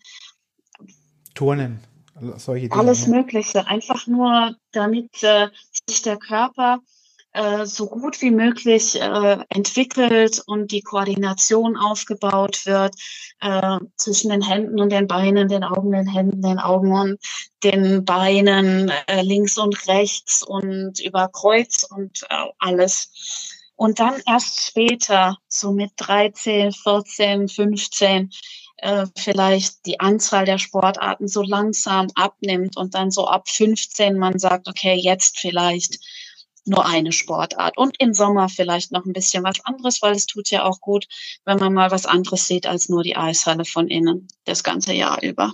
Turnen, solche Dinge. Alles Mögliche, einfach nur damit äh, sich der Körper äh, so gut wie möglich äh, entwickelt und die Koordination aufgebaut wird äh, zwischen den Händen und den Beinen, den Augen, den Händen, den Augen und den Beinen links und rechts und über Kreuz und alles. Und dann erst später, so mit 13, 14, 15, äh, vielleicht die Anzahl der Sportarten so langsam abnimmt und dann so ab 15 man sagt, okay, jetzt vielleicht nur eine Sportart und im Sommer vielleicht noch ein bisschen was anderes, weil es tut ja auch gut, wenn man mal was anderes sieht als nur die Eishalle von innen das ganze Jahr über.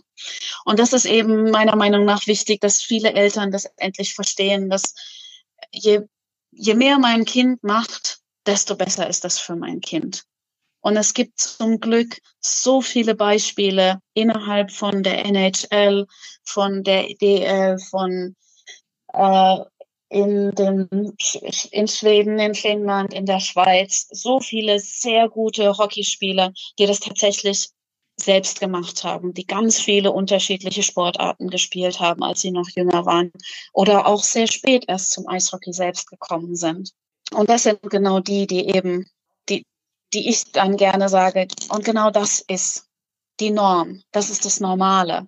Und das ist eben meiner Meinung nach wichtig, dass viele Eltern das endlich verstehen, dass je, je mehr mein Kind macht, desto besser ist das für mein Kind. Und es gibt zum Glück so viele Beispiele innerhalb von der NHL, von der DL, von äh, in, dem, in Schweden, in Finnland, in der Schweiz so viele sehr gute Hockeyspieler, die das tatsächlich selbst gemacht haben, die ganz viele unterschiedliche Sportarten gespielt haben, als sie noch jünger waren oder auch sehr spät erst zum Eishockey selbst gekommen sind. Und das sind genau die, die eben, die, die ich dann gerne sage, und genau das ist die Norm, das ist das Normale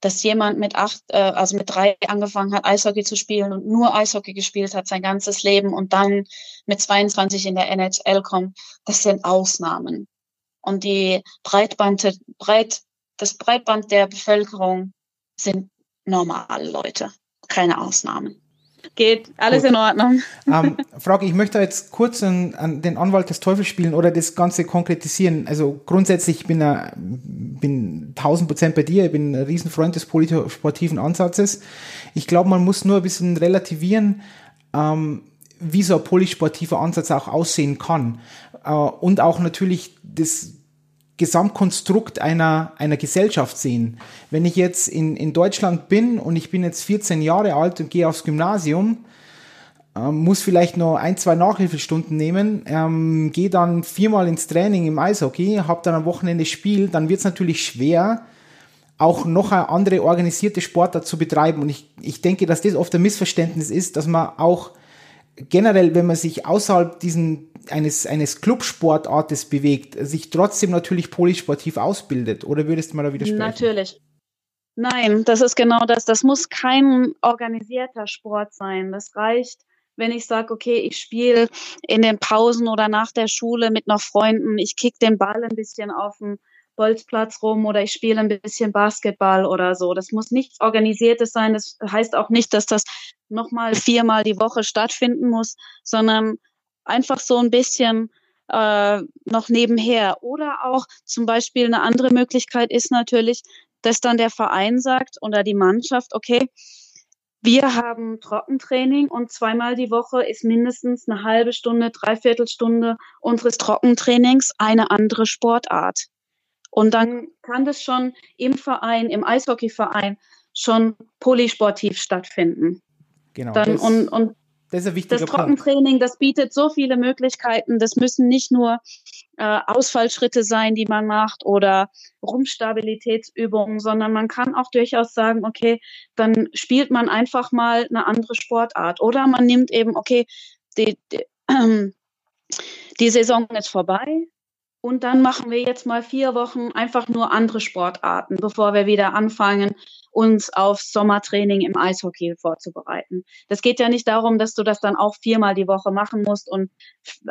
dass jemand mit acht, äh, also mit drei angefangen hat, Eishockey zu spielen und nur Eishockey gespielt hat sein ganzes Leben und dann mit 22 in der NHL kommt, das sind Ausnahmen. Und die Breitband, Breit, das Breitband der Bevölkerung sind normale Leute, keine Ausnahmen. Geht, alles Gut. in Ordnung. Ähm, Frage, ich möchte jetzt kurz an, an, den Anwalt des Teufels spielen oder das Ganze konkretisieren. Also grundsätzlich ich bin ich bin 1000 Prozent bei dir, ich bin ein Riesenfreund des polysportiven Ansatzes. Ich glaube, man muss nur ein bisschen relativieren, ähm, wie so ein polysportiver Ansatz auch aussehen kann. Äh, und auch natürlich das Gesamtkonstrukt einer, einer Gesellschaft sehen. Wenn ich jetzt in, in Deutschland bin und ich bin jetzt 14 Jahre alt und gehe aufs Gymnasium, ähm, muss vielleicht noch ein, zwei Nachhilfestunden nehmen, ähm, gehe dann viermal ins Training im Eishockey, habe dann am Wochenende Spiel, dann wird es natürlich schwer, auch noch eine andere organisierte Sportart zu betreiben. Und ich, ich denke, dass das oft ein Missverständnis ist, dass man auch generell, wenn man sich außerhalb diesen eines, eines Clubsportartes bewegt, sich trotzdem natürlich polysportiv ausbildet? Oder würdest du mal da widersprechen? Natürlich. Nein, das ist genau das. Das muss kein organisierter Sport sein. Das reicht, wenn ich sage, okay, ich spiele in den Pausen oder nach der Schule mit noch Freunden, ich kick den Ball ein bisschen auf dem Bolzplatz rum oder ich spiele ein bisschen Basketball oder so. Das muss nichts Organisiertes sein. Das heißt auch nicht, dass das nochmal viermal die Woche stattfinden muss, sondern einfach so ein bisschen äh, noch nebenher. Oder auch zum Beispiel eine andere Möglichkeit ist natürlich, dass dann der Verein sagt oder die Mannschaft, okay, wir haben Trockentraining und zweimal die Woche ist mindestens eine halbe Stunde, dreiviertel Stunde unseres Trockentrainings eine andere Sportart. Und dann kann das schon im Verein, im Eishockeyverein schon polysportiv stattfinden. Genau. Dann, das, und, und das Das Trockentraining, das bietet so viele Möglichkeiten. Das müssen nicht nur äh, Ausfallschritte sein, die man macht oder Rumpfstabilitätsübungen, sondern man kann auch durchaus sagen, okay, dann spielt man einfach mal eine andere Sportart. Oder man nimmt eben, okay, die, die, äh, die Saison ist vorbei, und dann machen wir jetzt mal vier Wochen einfach nur andere Sportarten, bevor wir wieder anfangen, uns auf Sommertraining im Eishockey vorzubereiten. Das geht ja nicht darum, dass du das dann auch viermal die Woche machen musst und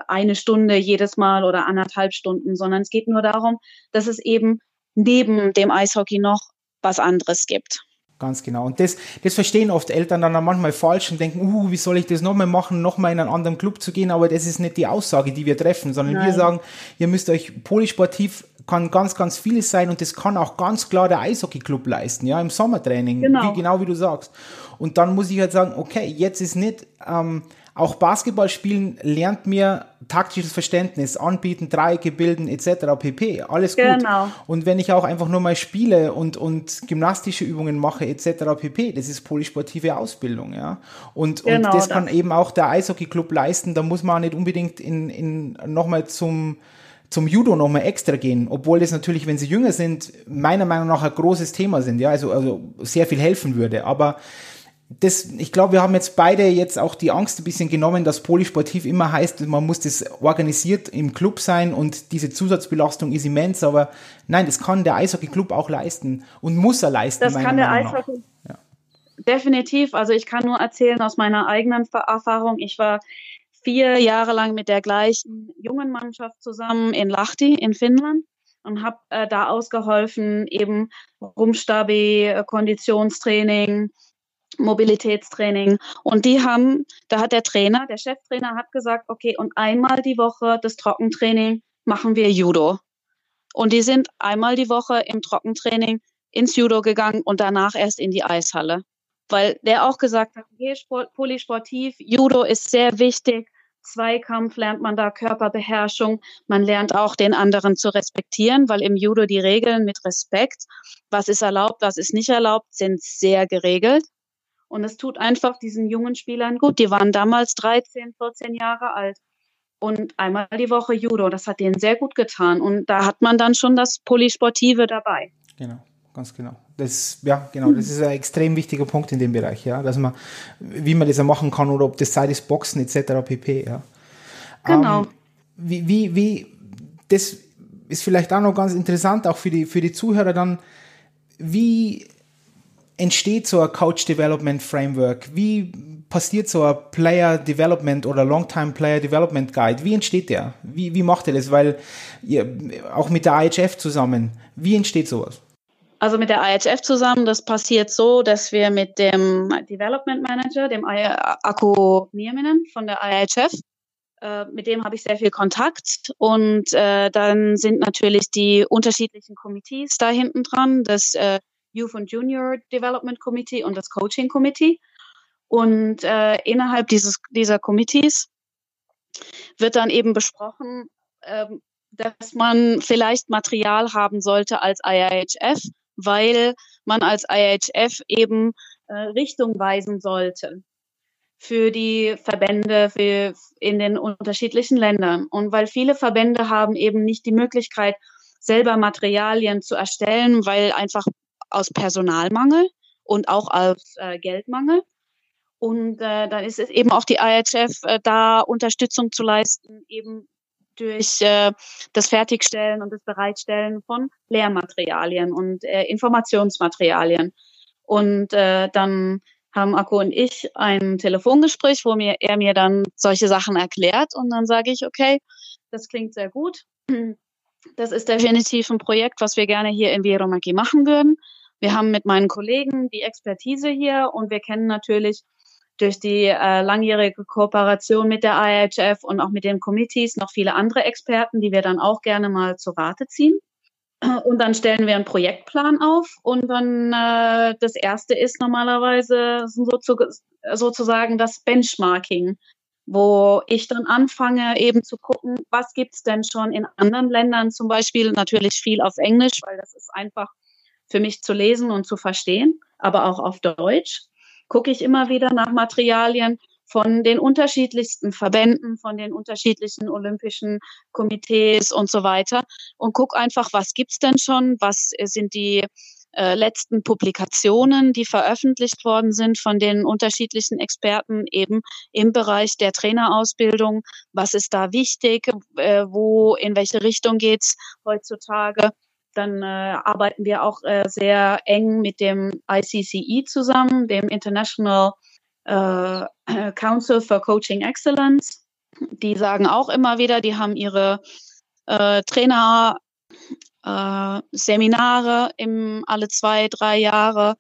eine Stunde jedes Mal oder anderthalb Stunden, sondern es geht nur darum, dass es eben neben dem Eishockey noch was anderes gibt. Ganz genau. Und das, das verstehen oft Eltern dann manchmal falsch und denken, uh, wie soll ich das nochmal machen, nochmal in einen anderen Club zu gehen? Aber das ist nicht die Aussage, die wir treffen, sondern Nein. wir sagen, ihr müsst euch polysportiv kann ganz, ganz vieles sein und das kann auch ganz klar der Eishockey-Club leisten, ja, im Sommertraining, genau. Wie, genau wie du sagst. Und dann muss ich halt sagen, okay, jetzt ist nicht, ähm, auch Basketball spielen lernt mir taktisches Verständnis, anbieten, Dreiecke bilden etc. pp. Alles gut. Genau. Und wenn ich auch einfach nur mal spiele und, und gymnastische Übungen mache etc. pp. Das ist polysportive Ausbildung, ja. Und, genau, und das, das kann eben auch der Eishockey-Club leisten. Da muss man nicht unbedingt in, in nochmal zum zum Judo nochmal extra gehen, obwohl das natürlich, wenn sie jünger sind, meiner Meinung nach ein großes Thema sind, ja, also, also sehr viel helfen würde. Aber das, ich glaube, wir haben jetzt beide jetzt auch die Angst ein bisschen genommen, dass polysportiv immer heißt, man muss das organisiert im Club sein und diese Zusatzbelastung ist immens, aber nein, das kann der Eishockey-Club auch leisten und muss er leisten. Das kann der Eishockey. Ja. Definitiv. Also ich kann nur erzählen aus meiner eigenen Erfahrung. Ich war vier Jahre lang mit der gleichen jungen Mannschaft zusammen in Lahti in Finnland und habe äh, da ausgeholfen, eben Rumstabi, äh, Konditionstraining, Mobilitätstraining. Und die haben, da hat der Trainer, der Cheftrainer hat gesagt, okay, und einmal die Woche das Trockentraining machen wir Judo. Und die sind einmal die Woche im Trockentraining ins Judo gegangen und danach erst in die Eishalle. Weil der auch gesagt hat, okay, Sport, polysportiv, Judo ist sehr wichtig. Zweikampf lernt man da Körperbeherrschung. Man lernt auch den anderen zu respektieren, weil im Judo die Regeln mit Respekt, was ist erlaubt, was ist nicht erlaubt, sind sehr geregelt. Und es tut einfach diesen jungen Spielern gut. Die waren damals 13, 14 Jahre alt. Und einmal die Woche Judo. Das hat denen sehr gut getan. Und da hat man dann schon das Polysportive dabei. Genau, ganz genau. Das, ja, genau, das ist ein extrem wichtiger Punkt in dem Bereich, ja. Dass man, wie man das machen kann oder ob das Zeit ist, Boxen etc. pp. Ja. Genau. Ähm, wie, wie, wie, das ist vielleicht auch noch ganz interessant, auch für die, für die Zuhörer dann, wie entsteht so ein Coach Development Framework? Wie passiert so ein Player Development oder Longtime Player Development Guide? Wie entsteht der? Wie, wie macht ihr das? Weil ihr, auch mit der IHF zusammen, wie entsteht sowas? Also mit der IHF zusammen, das passiert so, dass wir mit dem Development Manager, dem Akku Nieminen von der IHF, äh, mit dem habe ich sehr viel Kontakt und äh, dann sind natürlich die unterschiedlichen Committees da hinten dran, das äh, Youth und Junior Development Committee und das Coaching Committee. Und äh, innerhalb dieses, dieser Committees wird dann eben besprochen, ähm, dass man vielleicht Material haben sollte als IIHF, weil man als IIHF eben äh, Richtung weisen sollte für die Verbände für in den unterschiedlichen Ländern. Und weil viele Verbände haben eben nicht die Möglichkeit, selber Materialien zu erstellen, weil einfach aus Personalmangel und auch aus äh, Geldmangel. Und äh, dann ist es eben auch die IHF äh, da Unterstützung zu leisten, eben durch äh, das Fertigstellen und das Bereitstellen von Lehrmaterialien und äh, Informationsmaterialien. Und äh, dann haben Akku und ich ein Telefongespräch, wo mir, er mir dann solche Sachen erklärt und dann sage ich, okay, das klingt sehr gut. Das ist definitiv ein Projekt, was wir gerne hier in Viromaki machen würden. Wir haben mit meinen Kollegen die Expertise hier und wir kennen natürlich durch die äh, langjährige Kooperation mit der IHF und auch mit den Committees noch viele andere Experten, die wir dann auch gerne mal zu Rate ziehen. Und dann stellen wir einen Projektplan auf und dann äh, das erste ist normalerweise sozusagen das Benchmarking, wo ich dann anfange eben zu gucken, was gibt's denn schon in anderen Ländern zum Beispiel, natürlich viel auf Englisch, weil das ist einfach für mich zu lesen und zu verstehen, aber auch auf Deutsch gucke ich immer wieder nach Materialien, von den unterschiedlichsten Verbänden, von den unterschiedlichen olympischen Komitees und so weiter und guck einfach, was gibt's denn schon, was sind die äh, letzten Publikationen, die veröffentlicht worden sind von den unterschiedlichen Experten eben im Bereich der Trainerausbildung. Was ist da wichtig? Äh, wo, in welche Richtung geht's heutzutage? Dann äh, arbeiten wir auch äh, sehr eng mit dem ICCE zusammen, dem International äh, Council for Coaching Excellence. Die sagen auch immer wieder, die haben ihre äh, Trainer äh, im alle zwei, drei Jahre.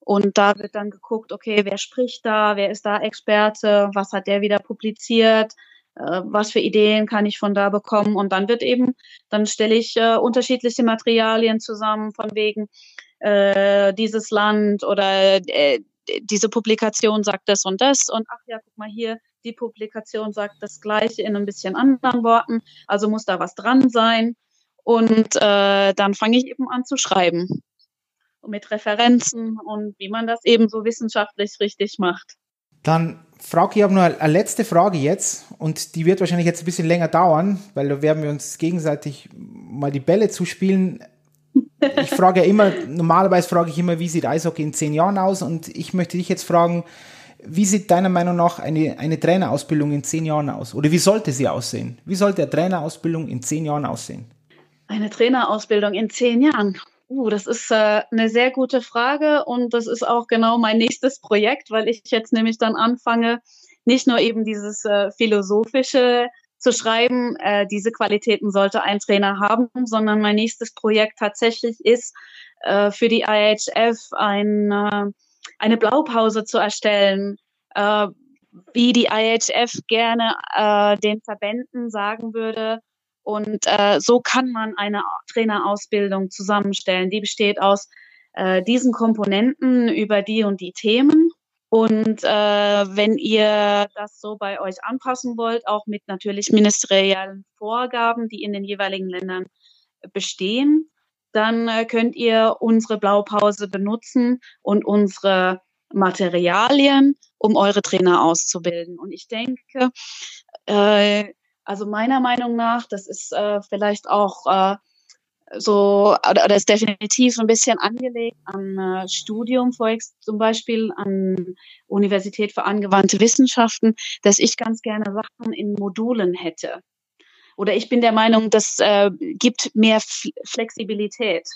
Und da wird dann geguckt, okay, wer spricht da, wer ist da Experte, was hat der wieder publiziert, äh, was für Ideen kann ich von da bekommen. Und dann wird eben, dann stelle ich äh, unterschiedliche Materialien zusammen von wegen äh, dieses Land oder äh, diese Publikation sagt das und das und ach ja, guck mal hier, die Publikation sagt das gleiche in ein bisschen anderen Worten, also muss da was dran sein. Und äh, dann fange ich eben an zu schreiben. Mit Referenzen und wie man das eben so wissenschaftlich richtig macht. Dann frage ich aber nur eine letzte Frage jetzt und die wird wahrscheinlich jetzt ein bisschen länger dauern, weil da werden wir uns gegenseitig mal die Bälle zuspielen ich frage ja immer, normalerweise frage ich immer, wie sieht Eishockey in zehn Jahren aus? Und ich möchte dich jetzt fragen, wie sieht deiner Meinung nach eine, eine Trainerausbildung in zehn Jahren aus? Oder wie sollte sie aussehen? Wie sollte eine Trainerausbildung in zehn Jahren aussehen? Eine Trainerausbildung in zehn Jahren. Uh, das ist äh, eine sehr gute Frage und das ist auch genau mein nächstes Projekt, weil ich jetzt nämlich dann anfange, nicht nur eben dieses äh, philosophische zu schreiben, äh, diese Qualitäten sollte ein Trainer haben, sondern mein nächstes Projekt tatsächlich ist, äh, für die IHF ein, äh, eine Blaupause zu erstellen, äh, wie die IHF gerne äh, den Verbänden sagen würde. Und äh, so kann man eine Trainerausbildung zusammenstellen. Die besteht aus äh, diesen Komponenten über die und die Themen. Und äh, wenn ihr das so bei euch anpassen wollt, auch mit natürlich ministeriellen Vorgaben, die in den jeweiligen Ländern bestehen, dann äh, könnt ihr unsere Blaupause benutzen und unsere Materialien, um eure Trainer auszubilden. Und ich denke, äh, also meiner Meinung nach, das ist äh, vielleicht auch äh, so, oder, oder ist definitiv ein bisschen angelegt an äh, Studium, vor zum Beispiel an Universität für angewandte Wissenschaften, dass ich ganz gerne Sachen in Modulen hätte. Oder ich bin der Meinung, das äh, gibt mehr Flexibilität.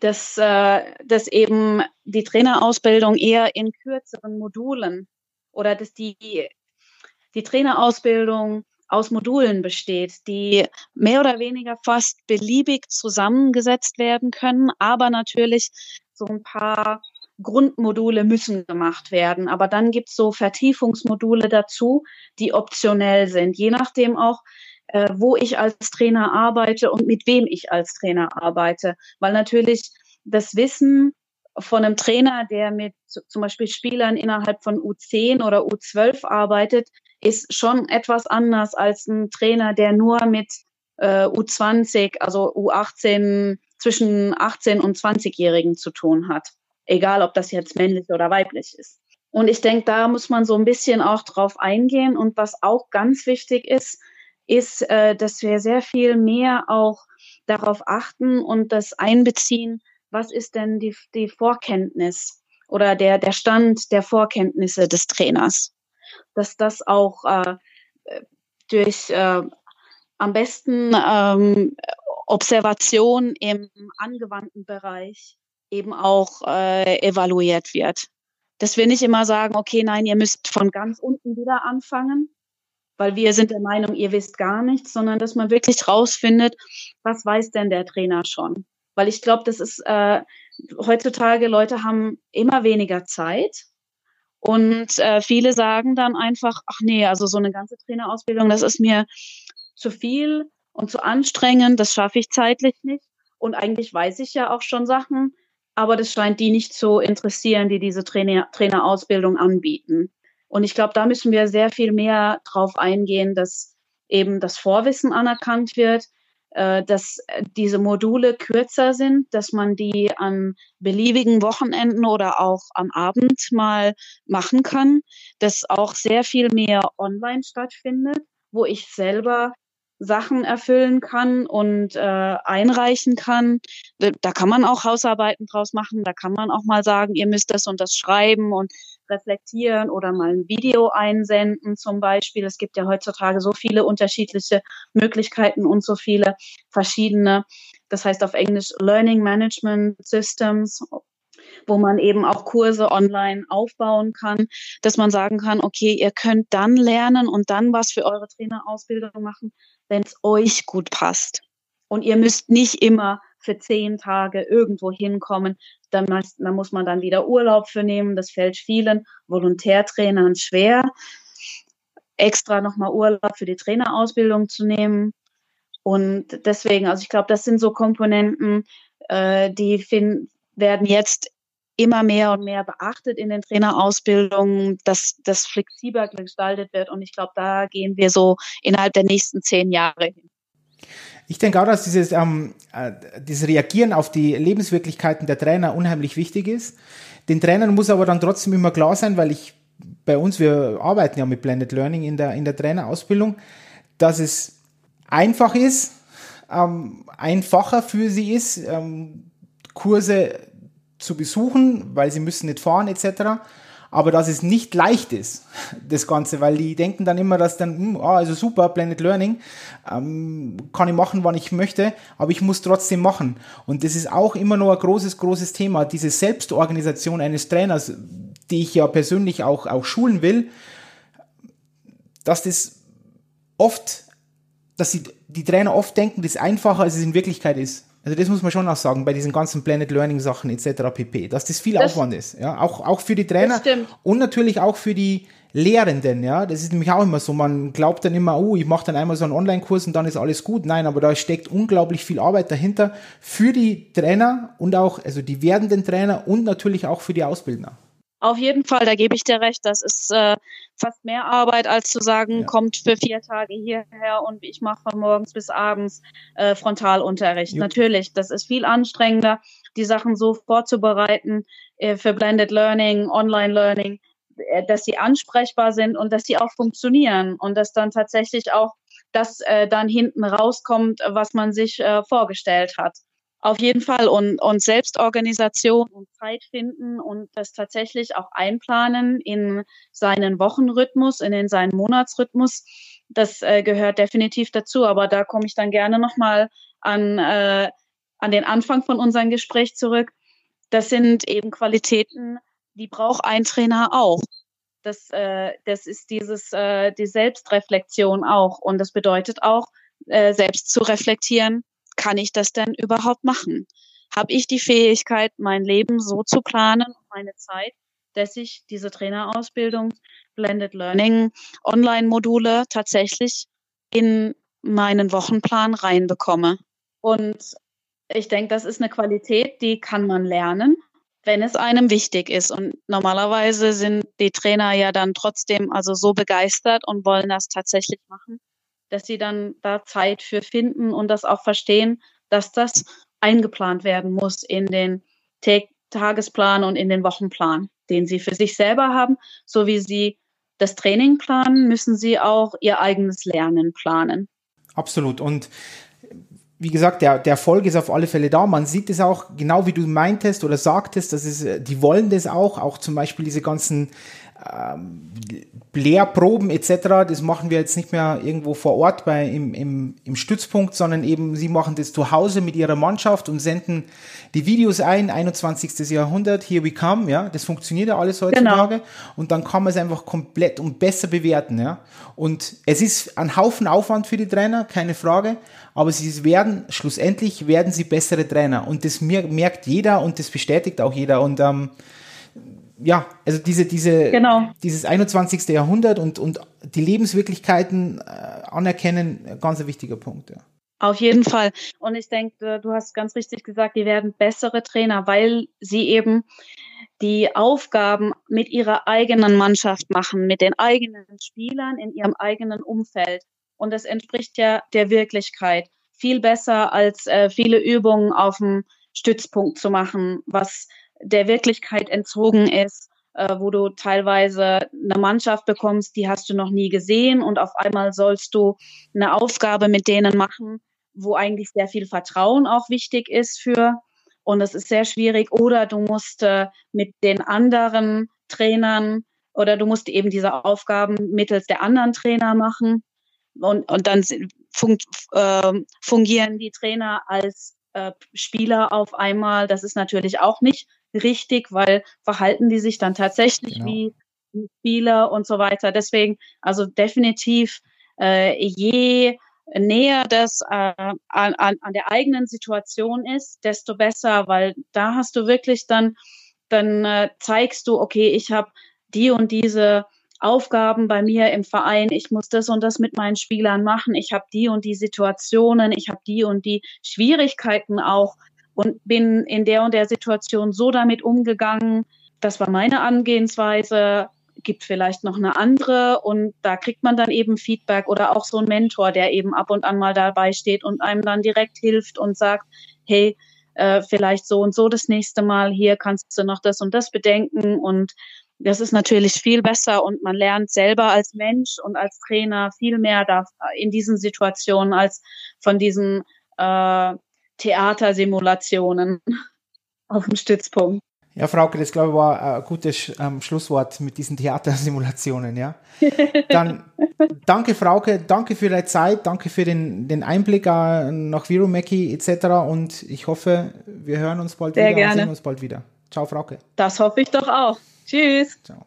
Dass, äh, dass eben die Trainerausbildung eher in kürzeren Modulen oder dass die, die Trainerausbildung aus Modulen besteht, die mehr oder weniger fast beliebig zusammengesetzt werden können, aber natürlich so ein paar Grundmodule müssen gemacht werden. Aber dann gibt es so Vertiefungsmodule dazu, die optionell sind, je nachdem auch, äh, wo ich als Trainer arbeite und mit wem ich als Trainer arbeite. Weil natürlich das Wissen von einem Trainer, der mit zum Beispiel Spielern innerhalb von U10 oder U12 arbeitet, ist schon etwas anders als ein Trainer, der nur mit äh, U20, also U18, zwischen 18 und 20-Jährigen zu tun hat. Egal, ob das jetzt männlich oder weiblich ist. Und ich denke, da muss man so ein bisschen auch drauf eingehen. Und was auch ganz wichtig ist, ist, äh, dass wir sehr viel mehr auch darauf achten und das einbeziehen, was ist denn die, die Vorkenntnis oder der, der Stand der Vorkenntnisse des Trainers. Dass das auch äh, durch äh, am besten ähm, Observation im angewandten Bereich eben auch äh, evaluiert wird. Dass wir nicht immer sagen, okay, nein, ihr müsst von ganz unten wieder anfangen, weil wir sind der Meinung, ihr wisst gar nichts, sondern dass man wirklich rausfindet, was weiß denn der Trainer schon. Weil ich glaube, das ist äh, heutzutage Leute haben immer weniger Zeit und äh, viele sagen dann einfach, ach nee, also so eine ganze Trainerausbildung, das ist mir zu viel und zu anstrengend, das schaffe ich zeitlich nicht. Und eigentlich weiß ich ja auch schon Sachen, aber das scheint die nicht zu interessieren, die diese Trainer Trainerausbildung anbieten. Und ich glaube, da müssen wir sehr viel mehr drauf eingehen, dass eben das Vorwissen anerkannt wird, dass äh, diese Module kürzer sind, dass man die an beliebigen Wochenenden oder auch am Abend mal machen kann, dass auch sehr viel mehr online stattfindet, wo ich selber Sachen erfüllen kann und äh, einreichen kann. Da kann man auch Hausarbeiten draus machen. Da kann man auch mal sagen, ihr müsst das und das schreiben und reflektieren oder mal ein Video einsenden zum Beispiel. Es gibt ja heutzutage so viele unterschiedliche Möglichkeiten und so viele verschiedene, das heißt auf Englisch Learning Management Systems, wo man eben auch Kurse online aufbauen kann, dass man sagen kann, okay, ihr könnt dann lernen und dann was für eure Trainerausbildung machen, wenn es euch gut passt. Und ihr müsst nicht immer für zehn Tage irgendwo hinkommen. Da muss, da muss man dann wieder Urlaub für nehmen. Das fällt vielen Volontärtrainern schwer, extra nochmal Urlaub für die Trainerausbildung zu nehmen. Und deswegen, also ich glaube, das sind so Komponenten, äh, die find, werden jetzt immer mehr und mehr beachtet in den Trainerausbildungen, dass das flexibler gestaltet wird. Und ich glaube, da gehen wir so innerhalb der nächsten zehn Jahre hin. Ich denke auch, dass dieses, ähm, äh, dieses Reagieren auf die Lebenswirklichkeiten der Trainer unheimlich wichtig ist. Den Trainern muss aber dann trotzdem immer klar sein, weil ich bei uns, wir arbeiten ja mit Blended Learning in der, in der Trainerausbildung, dass es einfach ist, ähm, einfacher für sie ist, ähm, Kurse zu besuchen, weil sie müssen nicht fahren etc. Aber dass es nicht leicht ist, das Ganze, weil die denken dann immer, dass dann, hm, ah, also super, Blended Learning, ähm, kann ich machen, wann ich möchte, aber ich muss trotzdem machen. Und das ist auch immer noch ein großes, großes Thema, diese Selbstorganisation eines Trainers, die ich ja persönlich auch, auch schulen will, dass das oft, dass sie, die Trainer oft denken, das ist einfacher, als es in Wirklichkeit ist. Also das muss man schon auch sagen, bei diesen ganzen Planet Learning Sachen etc. pp, dass das viel das, Aufwand ist. Ja, auch, auch für die Trainer und natürlich auch für die Lehrenden. Ja, das ist nämlich auch immer so. Man glaubt dann immer, oh, ich mache dann einmal so einen Online-Kurs und dann ist alles gut. Nein, aber da steckt unglaublich viel Arbeit dahinter für die Trainer und auch, also die werdenden Trainer und natürlich auch für die Ausbildner. Auf jeden Fall, da gebe ich dir recht. Das ist äh, fast mehr Arbeit, als zu sagen, ja. kommt für vier Tage hierher und ich mache von morgens bis abends äh, Frontalunterricht. Ja. Natürlich, das ist viel anstrengender, die Sachen so vorzubereiten äh, für Blended Learning, Online Learning, äh, dass sie ansprechbar sind und dass sie auch funktionieren und dass dann tatsächlich auch das äh, dann hinten rauskommt, was man sich äh, vorgestellt hat. Auf jeden Fall und, und Selbstorganisation und Zeit finden und das tatsächlich auch einplanen in seinen Wochenrhythmus, in den seinen Monatsrhythmus. Das äh, gehört definitiv dazu. Aber da komme ich dann gerne nochmal an, äh, an den Anfang von unserem Gespräch zurück. Das sind eben Qualitäten, die braucht ein Trainer auch. das, äh, das ist dieses, äh, die Selbstreflexion auch. Und das bedeutet auch, äh, selbst zu reflektieren, kann ich das denn überhaupt machen? Habe ich die Fähigkeit, mein Leben so zu planen, meine Zeit, dass ich diese Trainerausbildung, Blended Learning, Online-Module tatsächlich in meinen Wochenplan reinbekomme. Und ich denke, das ist eine Qualität, die kann man lernen, wenn es einem wichtig ist. Und normalerweise sind die Trainer ja dann trotzdem also so begeistert und wollen das tatsächlich machen, dass sie dann da Zeit für finden und das auch verstehen, dass das eingeplant werden muss in den Tagesplan und in den Wochenplan, den sie für sich selber haben, so wie sie das Training planen, müssen sie auch ihr eigenes Lernen planen. Absolut. Und wie gesagt, der, der Erfolg ist auf alle Fälle da. Man sieht es auch, genau wie du meintest oder sagtest, dass es, die wollen das auch, auch zum Beispiel diese ganzen ähm, Lehrproben etc., das machen wir jetzt nicht mehr irgendwo vor Ort bei, im, im, im Stützpunkt, sondern eben sie machen das zu Hause mit ihrer Mannschaft und senden die Videos ein, 21. Jahrhundert, here we come, ja, das funktioniert ja alles heutzutage genau. und dann kann man es einfach komplett und besser bewerten, ja. Und es ist ein Haufen Aufwand für die Trainer, keine Frage, aber sie werden, schlussendlich werden sie bessere Trainer und das merkt jeder und das bestätigt auch jeder und ähm, ja, also diese, diese, genau. dieses 21. Jahrhundert und, und die Lebenswirklichkeiten äh, anerkennen, ganz ein wichtiger Punkt. Ja. Auf jeden Fall. Und ich denke, du hast ganz richtig gesagt, die werden bessere Trainer, weil sie eben die Aufgaben mit ihrer eigenen Mannschaft machen, mit den eigenen Spielern in ihrem eigenen Umfeld. Und das entspricht ja der Wirklichkeit viel besser als äh, viele Übungen auf dem Stützpunkt zu machen, was der Wirklichkeit entzogen ist, äh, wo du teilweise eine Mannschaft bekommst, die hast du noch nie gesehen und auf einmal sollst du eine Aufgabe mit denen machen, wo eigentlich sehr viel Vertrauen auch wichtig ist für. Und es ist sehr schwierig. Oder du musst äh, mit den anderen Trainern oder du musst eben diese Aufgaben mittels der anderen Trainer machen. Und, und dann fun äh, fungieren die Trainer als äh, Spieler auf einmal. Das ist natürlich auch nicht richtig, weil verhalten die sich dann tatsächlich genau. wie Spieler und so weiter. Deswegen, also definitiv, äh, je näher das äh, an, an, an der eigenen Situation ist, desto besser, weil da hast du wirklich dann, dann äh, zeigst du, okay, ich habe die und diese Aufgaben bei mir im Verein, ich muss das und das mit meinen Spielern machen, ich habe die und die Situationen, ich habe die und die Schwierigkeiten auch und bin in der und der Situation so damit umgegangen. Das war meine Angehensweise. Gibt vielleicht noch eine andere und da kriegt man dann eben Feedback oder auch so ein Mentor, der eben ab und an mal dabei steht und einem dann direkt hilft und sagt, hey, äh, vielleicht so und so das nächste Mal, hier kannst du noch das und das bedenken und das ist natürlich viel besser und man lernt selber als Mensch und als Trainer viel mehr da in diesen Situationen als von diesen äh, Theatersimulationen auf dem Stützpunkt. Ja, Frauke, das glaube ich war ein gutes ähm, Schlusswort mit diesen Theatersimulationen, ja. Dann danke, Frauke, danke für deine Zeit, danke für den, den Einblick äh, nach Virumeki etc. Und ich hoffe, wir hören uns bald Sehr wieder gerne. und sehen uns bald wieder. Ciao, Frauke. Das hoffe ich doch auch. Tschüss. Ciao.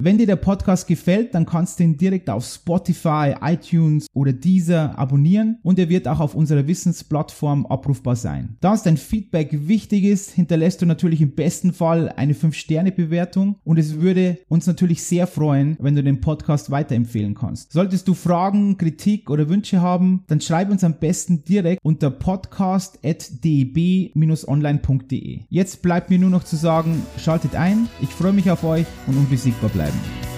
Wenn dir der Podcast gefällt, dann kannst du ihn direkt auf Spotify, iTunes oder Deezer abonnieren und er wird auch auf unserer Wissensplattform abrufbar sein. Da uns dein Feedback wichtig ist, hinterlässt du natürlich im besten Fall eine 5-Sterne-Bewertung und es würde uns natürlich sehr freuen, wenn du den Podcast weiterempfehlen kannst. Solltest du Fragen, Kritik oder Wünsche haben, dann schreib uns am besten direkt unter podcast.deb-online.de. Jetzt bleibt mir nur noch zu sagen, schaltet ein, ich freue mich auf euch und unbesiegbar bleiben bleiben.